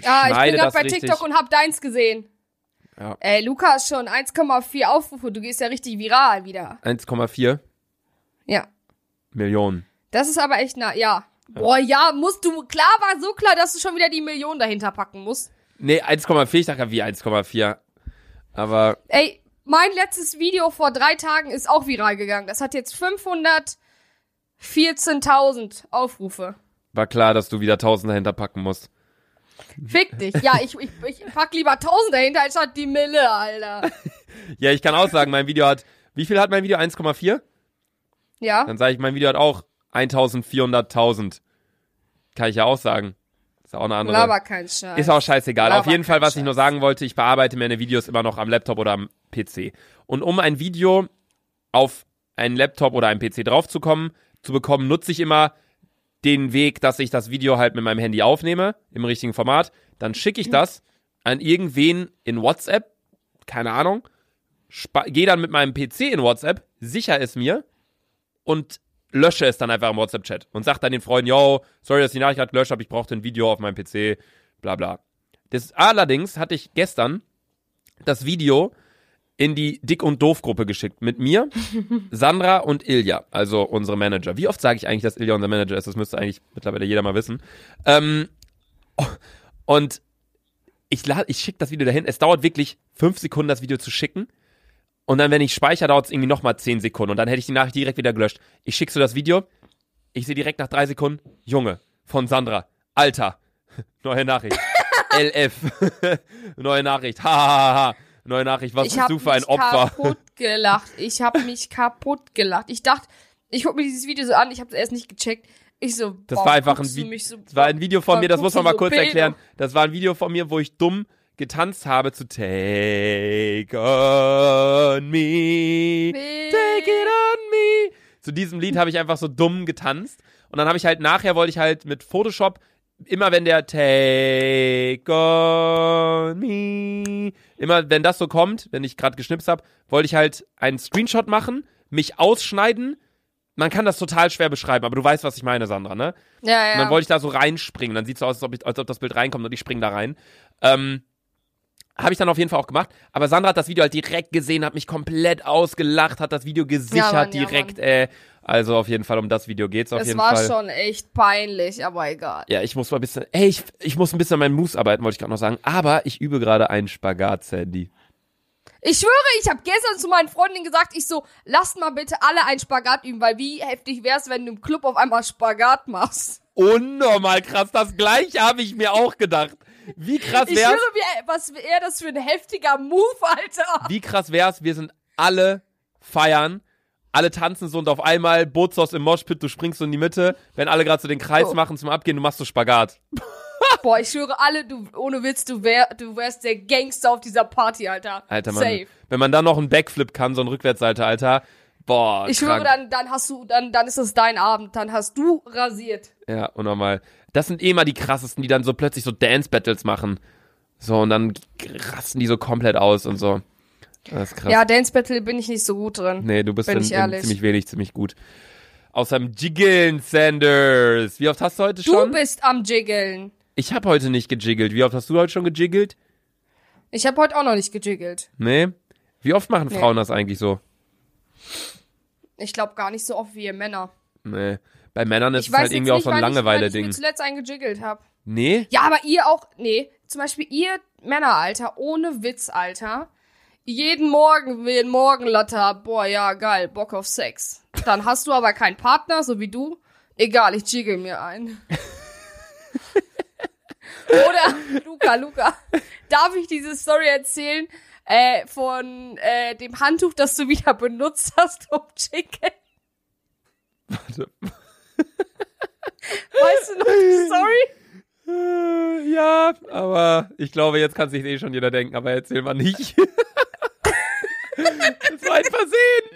Ja, ich bin gerade bei richtig. TikTok und hab deins gesehen. Ja. Ey, Lukas, schon 1,4 Aufrufe. Du gehst ja richtig viral wieder. 1,4 Ja. Millionen. Das ist aber echt na, ja. Boah, ja, musst du, klar war so klar, dass du schon wieder die Million dahinter packen musst. Nee, 1,4, ich dachte wie 1,4. Aber Ey, mein letztes Video vor drei Tagen ist auch viral gegangen. Das hat jetzt 514.000 Aufrufe. war klar, dass du wieder 1000 dahinter packen musst. Fick dich. Ja, ich, ich, ich pack lieber 1000 dahinter, als statt die Mille, Alter. Ja, ich kann auch sagen, mein Video hat, wie viel hat mein Video? 1,4? Ja? Dann sage ich, mein Video hat auch 1400.000. Kann ich ja auch sagen. Ist auch eine andere. Laber kein Scheiß. Ist auch scheißegal. Laber Auf jeden Fall, was ich nur Scheiß. sagen wollte, ich bearbeite meine Videos immer noch am Laptop oder am PC. Und um ein Video auf einen Laptop oder einen PC draufzukommen, zu bekommen, nutze ich immer den Weg, dass ich das Video halt mit meinem Handy aufnehme, im richtigen Format. Dann schicke ich das an irgendwen in WhatsApp, keine Ahnung, gehe dann mit meinem PC in WhatsApp, sicher es mir und lösche es dann einfach im WhatsApp-Chat und sag dann den Freunden, yo, sorry, dass ich die Nachricht gerade gelöscht habe, ich brauchte ein Video auf meinem PC, bla bla. Das, allerdings hatte ich gestern das Video in die Dick- und Doof-Gruppe geschickt. Mit mir, Sandra und Ilja, also unsere Manager. Wie oft sage ich eigentlich, dass Ilja unser Manager ist? Das müsste eigentlich mittlerweile jeder mal wissen. Ähm, und ich, lad- ich schicke das Video dahin. Es dauert wirklich fünf Sekunden, das Video zu schicken. Und dann, wenn ich speichere, dauert es irgendwie nochmal 10 Sekunden. Und dann hätte ich die Nachricht direkt wieder gelöscht. Ich schicke so das Video. Ich sehe direkt nach drei Sekunden, Junge, von Sandra. Alter. Neue Nachricht. LF. Neue Nachricht. Hahaha. Neue Nachricht. Was ich bist hab du für ein mich Opfer? kaputt gelacht. Ich habe mich kaputt gelacht. Ich dachte, ich guck mir dieses Video so an, ich habe es erst nicht gecheckt. Ich so, Das boah, war einfach ein, Vi mich so, das war ein Video von boah, mir, das muss man mal so kurz Pedo. erklären. Das war ein Video von mir, wo ich dumm getanzt habe zu Take on me. Take it on me. Zu diesem Lied habe ich einfach so dumm getanzt. Und dann habe ich halt nachher wollte ich halt mit Photoshop immer wenn der Take on me, immer wenn das so kommt, wenn ich gerade geschnipst habe, wollte ich halt einen Screenshot machen, mich ausschneiden. Man kann das total schwer beschreiben, aber du weißt, was ich meine, Sandra, ne? Ja, ja. Und dann wollte ich da so reinspringen. Dann sieht es so aus, als ob, ich, als ob das Bild reinkommt und ich spring da rein. Ähm, habe ich dann auf jeden Fall auch gemacht. Aber Sandra hat das Video halt direkt gesehen, hat mich komplett ausgelacht, hat das Video gesichert Mann, ja, direkt. Mann. äh, also auf jeden Fall um das Video geht's auf es jeden war Fall. schon echt peinlich, aber egal. Ja, ich muss mal ein bisschen. Ey, ich, ich muss ein bisschen an meinen Moves arbeiten, wollte ich gerade noch sagen. Aber ich übe gerade einen Spagat, Sandy. Ich schwöre, ich habe gestern zu meinen Freundinnen gesagt, ich so, lasst mal bitte alle einen Spagat üben, weil wie heftig wär's, wenn du im Club auf einmal Spagat machst. Unnormal krass. Das gleiche habe ich mir auch gedacht. Wie krass Ich wär's? schwöre, wie, was wäre das für ein heftiger Move, Alter? Wie krass wär's? Wir sind alle feiern. Alle tanzen so und auf einmal Bootsos im Moshpit, du springst so in die Mitte. Wenn alle gerade so den Kreis Oh. machen zum Abgehen, du machst so Spagat. Boah, ich schwöre alle, du, ohne Witz, du, wär, du wärst der Gangster auf dieser Party, Alter. Alter, Mann. Safe. Wenn man dann noch einen Backflip kann, so ein Rückwärtssalter, Alter. Boah, Ich krank. schwöre, dann, dann hast du, dann, dann ist es dein Abend, dann hast du rasiert. Ja, unnormal. Das sind eh immer die krassesten, die dann so plötzlich so Dance-Battles machen. So, und dann rasten die so komplett aus und so. Das ist krass. Ja, Dance Battle bin ich nicht so gut drin. nee, du bist bin in, in ziemlich wenig, ziemlich gut. Außerdem Jiggeln, Sanders. Wie oft hast du heute Du schon? bist am Jiggeln. Ich habe heute nicht gejiggelt. Wie oft hast du heute schon gejiggelt? Ich habe heute auch noch nicht gejiggelt. Nee. Wie oft machen Nee. Frauen das eigentlich so? Ich glaube gar nicht so oft wie ihr Männer. Nee. Bei Männern ist es halt irgendwie auch so ein wann ich- ich Langeweile-Ding. zuletzt eingejiggelt habe. Nee? Ja, aber ihr auch, nee, zum Beispiel ihr Männeralter, ohne Witz, Alter. Jeden Morgen, ein Morgenlatte habt, boah, ja, geil, Bock auf Sex. Dann hast du aber keinen Partner, so wie du. Egal, ich jiggle mir ein. Oder, Luca, Luca, darf ich diese Story erzählen, äh, von, äh, dem Handtuch, das du wieder benutzt hast, um jiggeln? Warte. Weißt du noch die Story? Äh, ja, aber ich glaube, jetzt kann sich eh schon jeder denken, aber erzähl mal nicht. das war ein Versehen.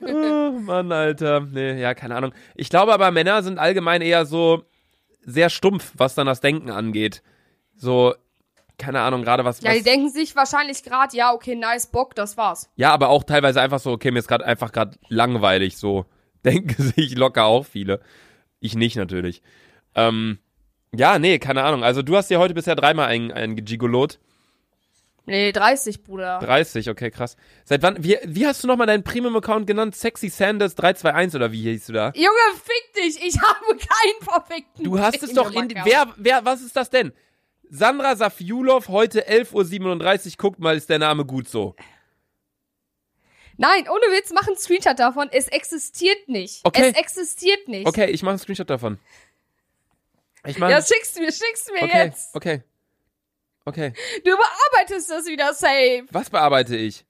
oh, Mann, Alter. Nee, ja, keine Ahnung. Ich glaube aber, Männer sind allgemein eher so sehr stumpf, was dann das Denken angeht. So, keine Ahnung, gerade was, Ja, was die denken sich wahrscheinlich gerade, ja, okay, nice Bock, das war's. Ja, aber auch teilweise einfach so, okay, mir ist gerade einfach gerade langweilig, so. Denken sich locker auch viele. Ich nicht natürlich. Ähm, ja, nee, keine Ahnung. Also du hast dir heute bisher dreimal ein, ein Gigolot. Nee, 30, Bruder. 30, okay, krass. Seit wann, wie, wie hast du nochmal deinen Premium-Account genannt? Sexy Sanders 321 oder wie hieß du da? Junge, fick dich, ich habe keinen perfekten Du hast es doch in, wer, wer, was ist das denn? Sandra Safiulov, heute 11.37 Uhr, guckt mal, ist der Name gut so. Nein, ohne Witz, mach einen Screenshot davon. Es existiert nicht. Okay. Es existiert nicht. Okay, ich mache einen Screenshot davon. Ich mache Ja, schickst mir, schickst mir okay, jetzt. okay, okay. Du überarbeitest das wieder safe. Was bearbeite ich?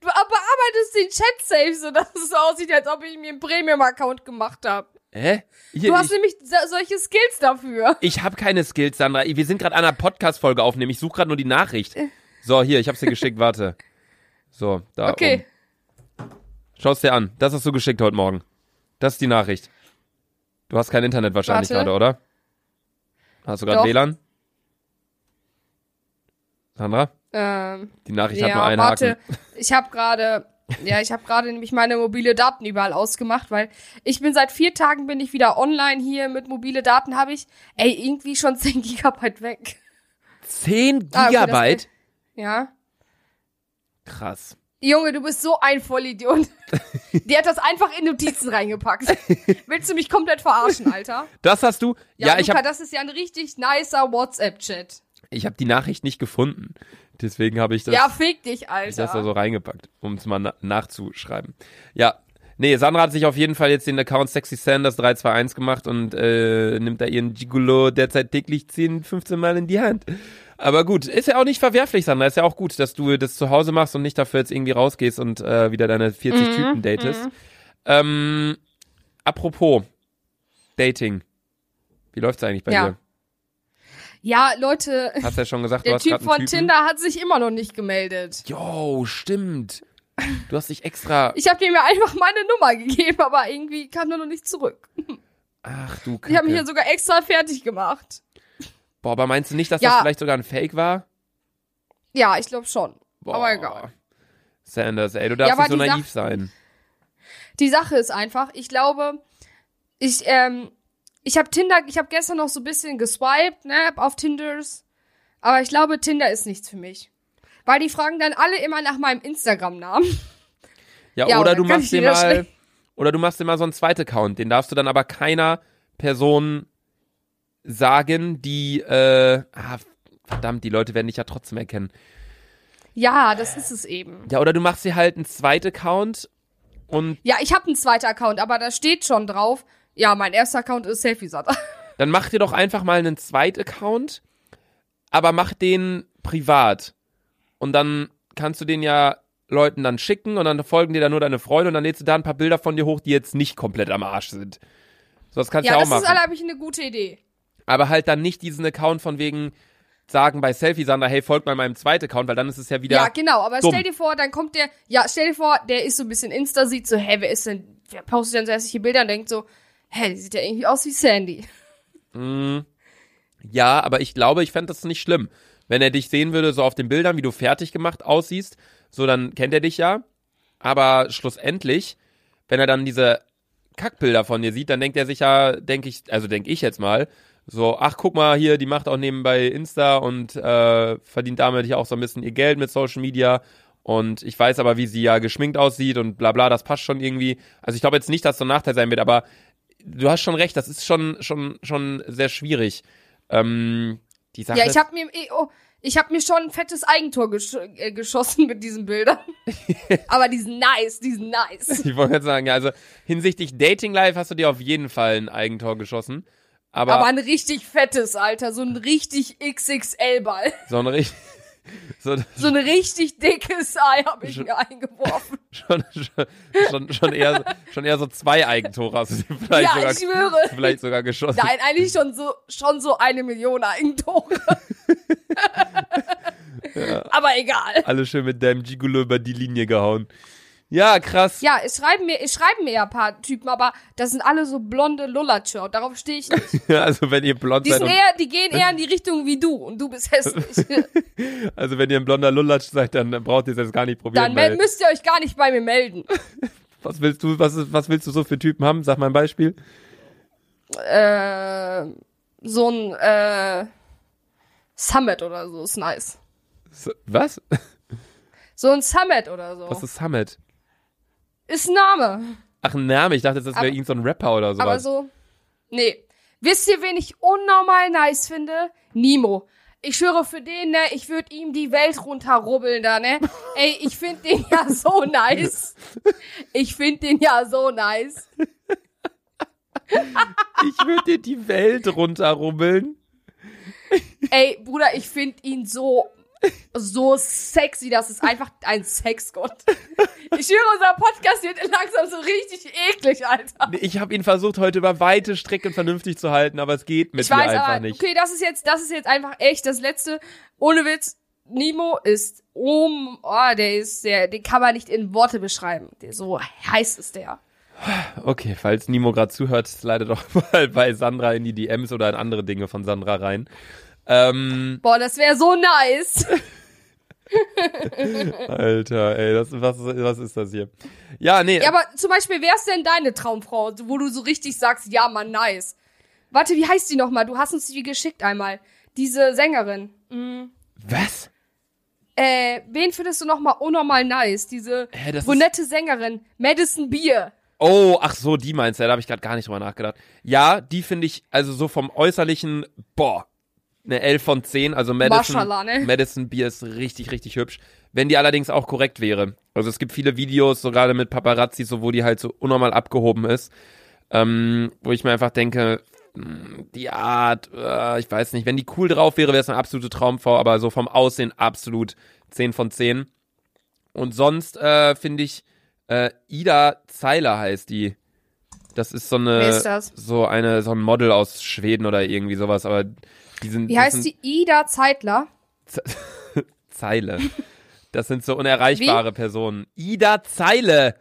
Du bearbeitest den Chat safe, sodass es so aussieht, als ob ich mir einen Premium-Account gemacht habe. Hä? Hier, Du hast ich, nämlich so, solche Skills dafür. ich habe keine Skills, Sandra. Wir sind gerade an einer Podcast-Folge aufnehmen. Ich suche gerade nur die Nachricht. So, hier, ich hab's dir geschickt, warte. So, da Okay. oben. Schau's dir an. Das hast du geschickt heute Morgen. Das ist die Nachricht. Du hast kein Internet wahrscheinlich Warte. gerade, oder? Hast du gerade. WLAN? Sandra? Ähm, Die Nachricht hat ja, nur einen warte. Haken. Ich habe gerade, ja, ich habe gerade nämlich meine mobile Daten überall ausgemacht, weil ich bin seit vier Tagen bin ich wieder online hier mit mobile Daten habe ich, ey, irgendwie schon 10 Gigabyte weg. 10 Ah, okay, das Gigabyte? Ja. Krass. Junge, du bist so ein Vollidiot. Die hat das einfach in Notizen reingepackt. Willst du mich komplett verarschen, Alter? Das hast du? Ja, Ja, ich Luca, habe das ist ja ein richtig nicer WhatsApp-Chat. ich hab die Nachricht nicht gefunden. Deswegen habe ich das Ja, fick dich, Ich das da Alter. so reingepackt, um es mal na nachzuschreiben. Ja, nee, Sandra hat sich auf jeden Fall jetzt den Account Sexy Sanders 321 gemacht und äh, nimmt da ihren Gigolo derzeit täglich 10, 15 Mal in die Hand. Aber gut, ist ja auch nicht verwerflich, Sandra. Ist ja auch gut, dass du das zu Hause machst und nicht dafür jetzt irgendwie rausgehst und äh, wieder deine 40 Mhm, Typen datest. Ähm, apropos Dating. Wie läuft's eigentlich bei Ja. dir? Ja, Leute, Hast ja schon gesagt, du der hast Typ von. Tinder hat sich immer noch nicht gemeldet. Jo, stimmt. Du hast dich extra. Ich habe ihm ja einfach meine Nummer gegeben, aber irgendwie kam er noch nicht zurück. Ach du Kacke. Die haben mich ja sogar extra fertig gemacht. Boah, aber meinst du nicht, dass Ja. das vielleicht sogar ein Fake war? Ja, ich glaube schon. Boah. Aber egal. Sanders, ey, du darfst aber nicht so naiv Sach- sein. Die Sache ist einfach, ich glaube, ich, ähm, ich habe Tinder, ich habe gestern noch so ein bisschen geswiped, ne, auf Tinders. Aber ich glaube, Tinder ist nichts für mich. Weil die fragen dann alle immer nach meinem Instagram-Namen. Ja, Ja, oder du machst dir mal, oder du machst dir mal so einen zweiten Account. Den darfst du dann aber keiner Person sagen, die, äh, ah, verdammt, die Leute werden dich ja trotzdem erkennen. Ja, das ist es eben. Ja, oder du machst dir halt einen zweiten Account und Ja, ich habe einen zweiten Account, aber da steht schon drauf, ja, mein erster Account ist Selfie-Satter. dann mach dir doch einfach mal einen zweiten Account, aber mach den privat. Und dann kannst du den ja Leuten dann schicken und dann folgen dir da nur deine Freunde und dann lädst du da ein paar Bilder von dir hoch, die jetzt nicht komplett am Arsch sind. So, das kannst du Ja, ja auch das ist, machen. glaube ich, eine gute Idee. Aber halt dann nicht diesen Account von wegen sagen bei Selfie Sander, hey, folgt mal meinem zweiten Account, weil dann ist es ja wieder Ja, genau, aber dumm. stell dir vor, dann kommt der, ja, stell dir vor, der ist so ein bisschen Insta, sieht so, hä, wer ist denn, wer postet denn so hässliche Bilder und denkt so, hä, die sieht ja irgendwie aus wie Sandy. Ja, aber ich glaube, ich fände das nicht schlimm. Wenn er dich sehen würde, so auf den Bildern, wie du fertig gemacht aussiehst, so dann kennt er dich ja. Aber schlussendlich, wenn er dann diese Kackbilder von dir sieht, dann denkt er sich ja, denke ich, also denke ich jetzt mal, so, ach guck mal hier, die macht auch nebenbei Insta und äh, verdient damit ja auch so ein bisschen ihr Geld mit Social Media Und ich weiß aber, wie sie ja geschminkt aussieht und bla bla, das passt schon irgendwie. Also ich glaube jetzt nicht, dass so ein Nachteil sein wird, aber du hast schon recht, das ist schon, schon, schon sehr schwierig. Ähm, die Sache Ja, ich habe mir, eh, oh, ich habe mir schon ein fettes Eigentor gesch äh, geschossen mit diesen Bildern. Aber die sind nice, die sind nice. Ich wollte sagen, ja, also hinsichtlich Dating Life hast du dir auf jeden Fall ein Eigentor geschossen. Aber, Aber ein richtig fettes, Alter. So ein richtig XXL-Ball. so ein richtig. So, So ein richtig dickes Ei habe ich Schon- mir eingeworfen. schon, schon, schon, schon, eher, schon eher so zwei Eigentore hast du dir vielleicht, Ja, sogar, ich schwöre. vielleicht sogar geschossen. Nein, eigentlich schon so, schon so eine Million Eigentore. Aber egal. Alle schön mit deinem Gigolo über die Linie gehauen. Ja, krass. Ja, es schreiben mir, es schreiben mir ja ein paar Typen, aber das sind alle so blonde Lullatscher. und Darauf stehe ich nicht. Also wenn ihr blond Die, seid eher, die gehen eher in die Richtung wie du und du bist hässlich. also wenn ihr ein blonder Lullatsch seid, dann braucht ihr es jetzt gar nicht probieren. Dann müsst ihr euch gar nicht bei mir melden. was willst du, was, was willst du so für Typen haben? Sag mal ein Beispiel. Äh, so ein äh, Summit oder so ist nice. So, was? So ein Summit oder so. Was ist Summit? Ist ein Name. Ach, ein Name. Ich dachte, das wäre irgendein so ein Rapper oder sowas. Aber so. Nee. Wisst ihr, wen ich unnormal nice finde? Nemo. Ich schwöre für den, ne, ich würde ihm die Welt runterrubbeln da, ne? Ey, ich find den ja so nice. Ich find den ja so nice. Ich würde dir die Welt runterrubbeln. Ey, Bruder, ich find ihn so, so sexy. Das ist einfach ein Sexgott. Ich schwöre, unser Podcast wird langsam so richtig eklig, Alter. Ich habe ihn versucht, heute über weite Strecken vernünftig zu halten, aber es geht mit Ich mir weiß, einfach aber nicht. okay, das ist jetzt, das ist jetzt einfach echt das letzte. Ohne Witz, Nemo ist um, oh, der ist, der, den kann man nicht in Worte beschreiben. Der, so heiß ist der. Okay, falls Nimo gerade zuhört, slide doch mal bei Sandra in die DMs oder in andere Dinge von Sandra rein. Ähm, Boah, das wäre so nice. Alter, ey, das, was, was ist das hier? Ja, nee, ja, aber zum Beispiel, wer ist denn deine Traumfrau, wo du so richtig sagst, ja, Mann, nice. Warte, wie heißt die nochmal? Du hast uns die geschickt einmal. Diese Sängerin. was? Äh, wen findest du nochmal unnormal nice? Diese Hä, das ist- Sängerin. Madison Beer. Oh, ach so, die meinst du, da habe ich gerade gar nicht drüber nachgedacht. Ja, die finde ich, also so vom äußerlichen, boah, eine 11 von 10, also Madison, Maschallah, ne? Madison Beer ist richtig, richtig hübsch. Wenn die allerdings auch korrekt wäre. Also es gibt viele Videos, so gerade mit Paparazzi, so wo die halt so unnormal abgehoben ist, ähm, wo ich mir einfach denke, mh, die Art, äh, ich weiß nicht, wenn die cool drauf wäre, wäre es eine absolute Traumfrau, aber so vom Aussehen absolut 10 von 10. Und sonst äh, finde ich, äh, Ida Zeiler heißt die. Das ist so eine, Wer ist das? so eine, so ein Model aus Schweden oder irgendwie sowas, aber die sind, Wie heißt sind die? Ida Zeitler. Zeile. Das sind so unerreichbare Personen. Ida Zeile.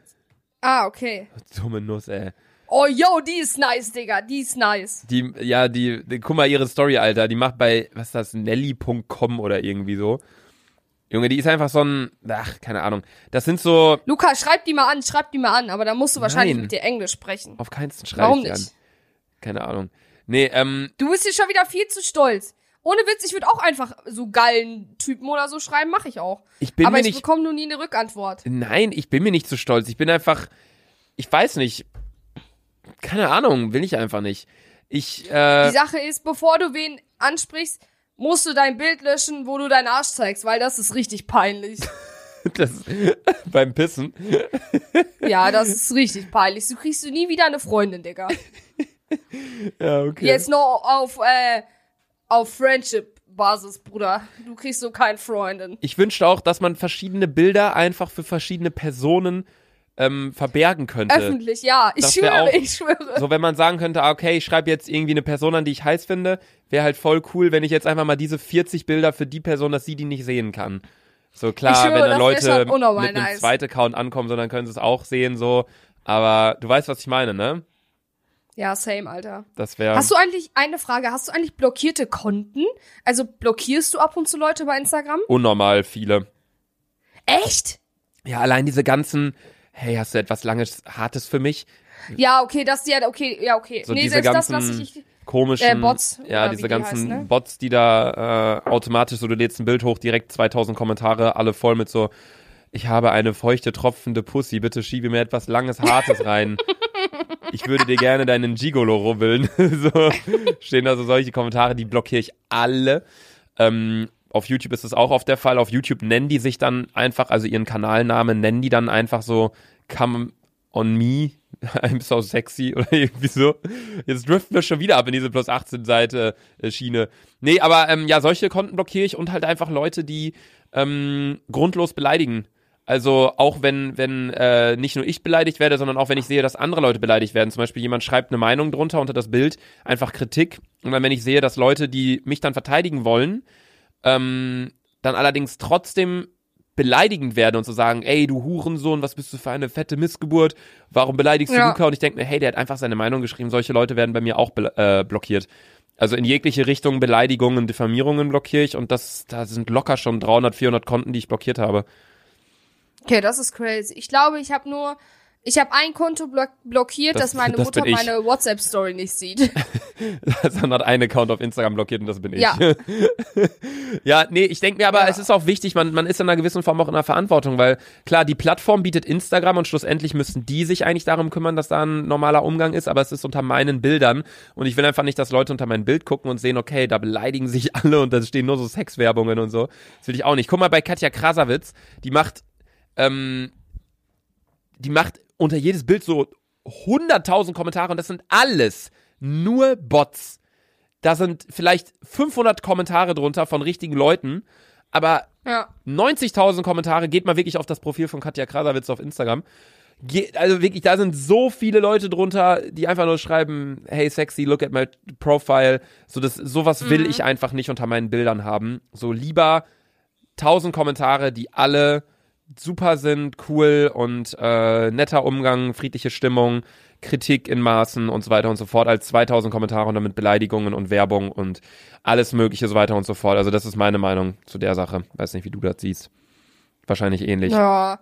Ah, okay. Dumme Nuss, ey. Oh, yo, die ist nice, Digga. Die ist nice. Die, ja, die, die, guck mal ihre Story, Alter. Die macht bei, was ist das, Nelly.com oder irgendwie so. Junge, die ist einfach so ein, ach, keine Ahnung. Das sind so, Luca, schreib die mal an, schreib die mal an, aber da musst du wahrscheinlich Nein. mit dir Englisch sprechen. auf keinsten schreibe Warum ich die nicht? an. Keine Ahnung. Nee, ähm, Du bist hier schon wieder viel zu stolz. Ohne Witz, ich würde auch einfach so geilen Typen oder so schreiben, mache ich auch. ich bin aber mir ich nicht, bekomme nur nie eine Rückantwort. nein, ich bin mir nicht zu stolz. Ich bin einfach, ich weiß nicht. Keine Ahnung, will ich einfach nicht. Ich, äh, Die Sache ist, bevor du wen ansprichst, musst du dein Bild löschen, wo du deinen Arsch zeigst, weil das ist richtig peinlich. das, beim Pissen. ja, das ist richtig peinlich. Du kriegst du nie wieder eine Freundin, Digga. Ja, okay. Jetzt nur auf, äh, auf Friendship-Basis, Bruder. Du kriegst so keine Freundin. Ich wünschte auch, dass man verschiedene Bilder einfach für verschiedene Personen ähm, verbergen könnte. Öffentlich, ja. Ich schwöre, auch- ich schwöre. So, wenn man sagen könnte, ah, okay, ich schreibe jetzt irgendwie eine Person an, die ich heiß finde, wäre halt voll cool, wenn ich jetzt einfach mal diese 40 Bilder für die Person, dass sie die nicht sehen kann. So klar, schwöre, wenn da das wär Leute mit einem nice. zweiten Account ankommen, so, dann können sie es auch sehen, so. Aber du weißt, was ich meine, ne? Ja, same, Alter. Das wäre. Hast du eigentlich, eine Frage, hast du eigentlich blockierte Konten? Also blockierst du ab und zu Leute bei Instagram? unnormal viele. Echt? Ja, allein diese ganzen, hey, hast du etwas langes, hartes für mich? Ja, okay, das ja, okay, ja, okay. So nee, diese selbst das ganzen lasse ich. komischen Äh, Bots, ja, diese die ganzen heißen, ne? Bots, die da äh, automatisch so du lädst ein Bild hoch, direkt 2000 Kommentare, alle voll mit so ich habe eine feuchte, tropfende Pussy, bitte schiebe mir etwas langes, hartes rein. Ich würde dir gerne deinen Gigolo rubbeln. so stehen da so solche Kommentare, die blockiere ich alle. Ähm, auf YouTube ist es auch oft der Fall. Auf YouTube nennen die sich dann einfach, also ihren Kanalnamen nennen die dann einfach so Come on me, I'm so sexy oder irgendwie so. Jetzt driften wir schon wieder ab in diese plus 18 Seite äh, Schiene. Nee, aber ähm, ja, solche Konten blockiere ich und halt einfach Leute, die ähm, grundlos beleidigen. Also auch wenn, wenn äh, nicht nur ich beleidigt werde, sondern auch wenn ich sehe, dass andere Leute beleidigt werden. Zum Beispiel jemand schreibt eine Meinung drunter unter das Bild, einfach Kritik. Und dann, wenn ich sehe, dass Leute, die mich dann verteidigen wollen, ähm, dann allerdings trotzdem beleidigend werden und zu so sagen, ey, du Hurensohn, was bist du für eine fette Missgeburt? Warum beleidigst Ja. du Luca? Und ich denke mir, hey, der hat einfach seine Meinung geschrieben. Solche Leute werden bei mir auch äh, blockiert. Also in jegliche Richtung Beleidigungen, Diffamierungen blockiere ich und das, da sind locker schon 300, 400 Konten, die ich blockiert habe. Okay, das ist crazy. Ich glaube, ich habe nur, ich habe ein Konto block blockiert, Das- dass meine das Mutter meine WhatsApp-Story nicht sieht. Sondern hat einen Account auf Instagram blockiert und das bin ich. Ja. ja, nee, ich denke mir aber, Ja. es ist auch wichtig, man, man ist in einer gewissen Form auch in einer Verantwortung, weil klar, die Plattform bietet Instagram und schlussendlich müssen die sich eigentlich darum kümmern, dass da ein normaler Umgang ist, aber es ist unter meinen Bildern und ich will einfach nicht, dass Leute unter mein Bild gucken und sehen, okay, da beleidigen sich alle und da stehen nur so Sexwerbungen und so. Das will ich auch nicht. Guck mal bei Katja Krasavitz, die macht, ähm, die macht unter jedes Bild so 100.000 Kommentare und das sind alles nur Bots. Da sind vielleicht 500 Kommentare drunter von richtigen Leuten, aber ja. 90.000 Kommentare, geht mal wirklich auf das Profil von Katja Krasavitz auf Instagram. Ge also wirklich, da sind so viele Leute drunter, die einfach nur schreiben, hey sexy, look at my profile. So das, sowas will ich einfach nicht unter meinen Bildern haben. So lieber 1000 Kommentare, die alle super sind, cool und äh, netter Umgang, friedliche Stimmung, Kritik in Maßen und so weiter und so fort, als 2000 Kommentare und damit Beleidigungen und Werbung und alles mögliche so weiter und so fort. Also das ist meine Meinung zu der Sache. Weiß nicht, wie du das siehst. Wahrscheinlich ähnlich. Ja.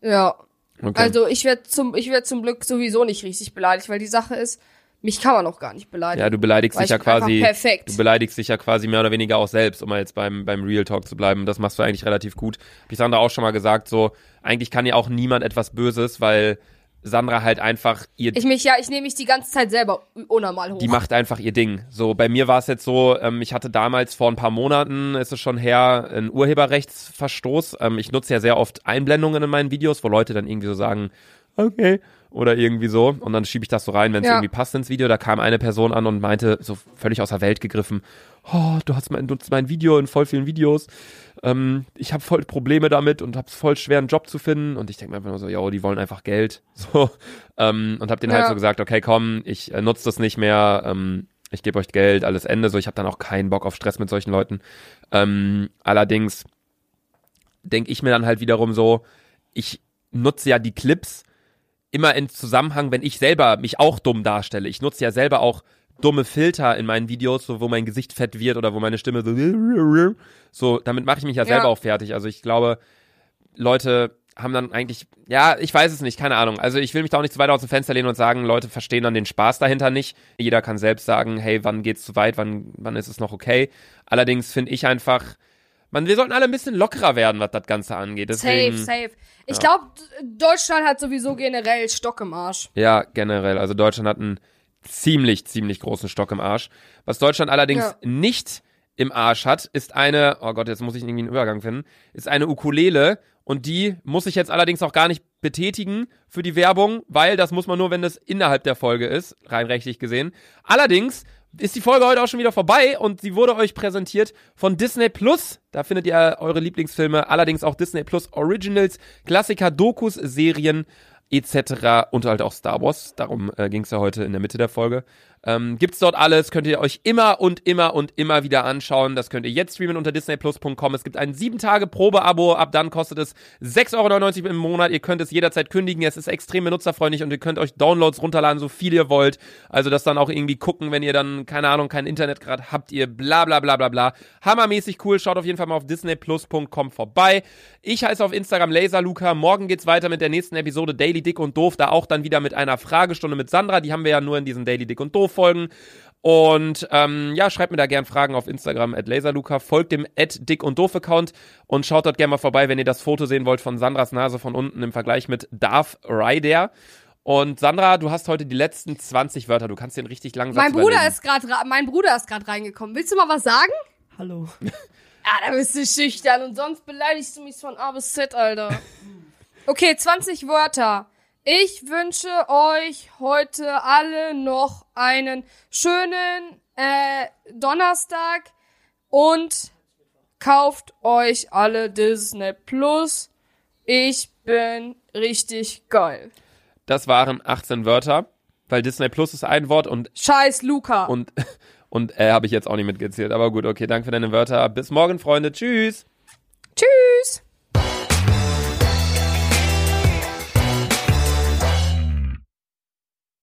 Ja. Okay. Also ich werde zum, ich werd zum Glück sowieso nicht richtig beleidigt, weil die Sache ist, mich kann man auch gar nicht beleidigen. ja, du beleidigst dich ja quasi, perfekt. du beleidigst dich ja quasi mehr oder weniger auch selbst, um mal jetzt beim, beim Real Talk zu bleiben. Das machst du eigentlich relativ gut. Hab ich Sandra auch schon mal gesagt, so, eigentlich kann ja auch niemand etwas Böses, weil Sandra halt einfach ihr Ich mich ja, ich nehme mich die ganze Zeit selber unnormal hoch. die macht einfach ihr Ding. So, bei mir war es jetzt so, ähm, ich hatte damals vor ein paar Monaten, ist es schon her, einen Urheberrechtsverstoß. Ähm, ich nutze ja sehr oft Einblendungen in meinen Videos, wo Leute dann irgendwie so sagen, okay, oder irgendwie so. Und dann schiebe ich das so rein, wenn es Ja. irgendwie passt ins Video. Da kam eine Person an und meinte, so völlig aus der Welt gegriffen, oh, du hast mein, nutzt mein Video in voll vielen Videos. Ähm, ich habe voll Probleme damit und habe voll schwer einen Job zu finden. Und ich denke mir einfach nur so, yo, die wollen einfach Geld. So. Ähm, und habe denen halt Ja. so gesagt, okay, komm, ich äh, nutze das nicht mehr. Ähm, ich gebe euch Geld, alles Ende. So, ich habe dann auch keinen Bock auf Stress mit solchen Leuten. Ähm, allerdings denke ich mir dann halt wiederum so, ich nutze ja die Clips immer in Zusammenhang, wenn ich selber mich auch dumm darstelle. Ich nutze ja selber auch dumme Filter in meinen Videos, so wo mein Gesicht fett wird oder wo meine Stimme so so, damit mache ich mich ja selber Ja. auch fertig. Also ich glaube, Leute haben dann eigentlich, ja, ich weiß es nicht, keine Ahnung. Also ich will mich da auch nicht zu weit aus dem Fenster lehnen und sagen, Leute verstehen dann den Spaß dahinter nicht. Jeder kann selbst sagen, hey, wann geht's zu weit, wann, wann ist es noch okay. Allerdings finde ich einfach, man, wir sollten alle ein bisschen lockerer werden, was das Ganze angeht. Deswegen, safe, safe. Ich glaube, Deutschland hat sowieso generell Stock im Arsch. Ja, generell. Also Deutschland hat einen ziemlich, ziemlich großen Stock im Arsch. Was Deutschland allerdings Ja. nicht im Arsch hat, ist eine, oh Gott, jetzt muss ich irgendwie einen Übergang finden, ist eine Ukulele und die muss ich jetzt allerdings auch gar nicht betätigen für die Werbung, weil das muss man nur, wenn das innerhalb der Folge ist, rein rechtlich gesehen. Allerdings ist die Folge heute auch schon wieder vorbei und sie wurde euch präsentiert von Disney Plus. Da findet ihr eure Lieblingsfilme, allerdings auch Disney Plus Originals, Klassiker, Dokus, Serien etc. und halt auch Star Wars. Darum äh, ging es ja heute in der Mitte der Folge. Ähm, gibt's dort alles, könnt ihr euch immer und immer und immer wieder anschauen. Das könnt ihr jetzt streamen unter disneyplus.com. Es gibt ein 7-Tage-Probe-Abo, ab dann kostet es 6,99 Euro im Monat. Ihr könnt es jederzeit kündigen, es ist extrem benutzerfreundlich und ihr könnt euch Downloads runterladen, so viel ihr wollt. Also das dann auch irgendwie gucken, wenn ihr dann, keine Ahnung, kein Internet gerade habt, ihr bla bla bla bla bla. Hammermäßig cool, schaut auf jeden Fall mal auf disneyplus.com vorbei. Ich heiße auf Instagram LaserLuca. Morgen geht's weiter mit der nächsten Episode Daily Dick und Doof, da auch dann wieder mit einer Fragestunde mit Sandra. Die haben wir ja nur in diesen Daily Dick und Doof Folgen. Und ähm, ja, schreibt mir da gern Fragen auf Instagram at laserluca, folgt dem at dick und doof Account und schaut dort gerne mal vorbei, wenn ihr das Foto sehen wollt von Sandras Nase von unten im Vergleich mit Darth Ryder. Und Sandra, du hast heute die letzten 20 Wörter. Du kannst den richtig langsam Mein Bruder ist gerade mein Bruder ist gerade reingekommen. Willst du mal was sagen? Hallo. Ja, da bist du schüchtern und sonst beleidigst du mich von A bis Z, Alter. Okay, 20 Wörter. Ich wünsche euch heute alle noch einen schönen äh, Donnerstag und kauft euch alle Disney Plus. Ich bin richtig geil. Das waren 18 Wörter, weil Disney Plus ist ein Wort und Scheiß Luca. und und äh, habe ich jetzt auch nicht mitgezählt. Aber gut, okay, danke für deine Wörter. Bis morgen, Freunde. Tschüss. Tschüss.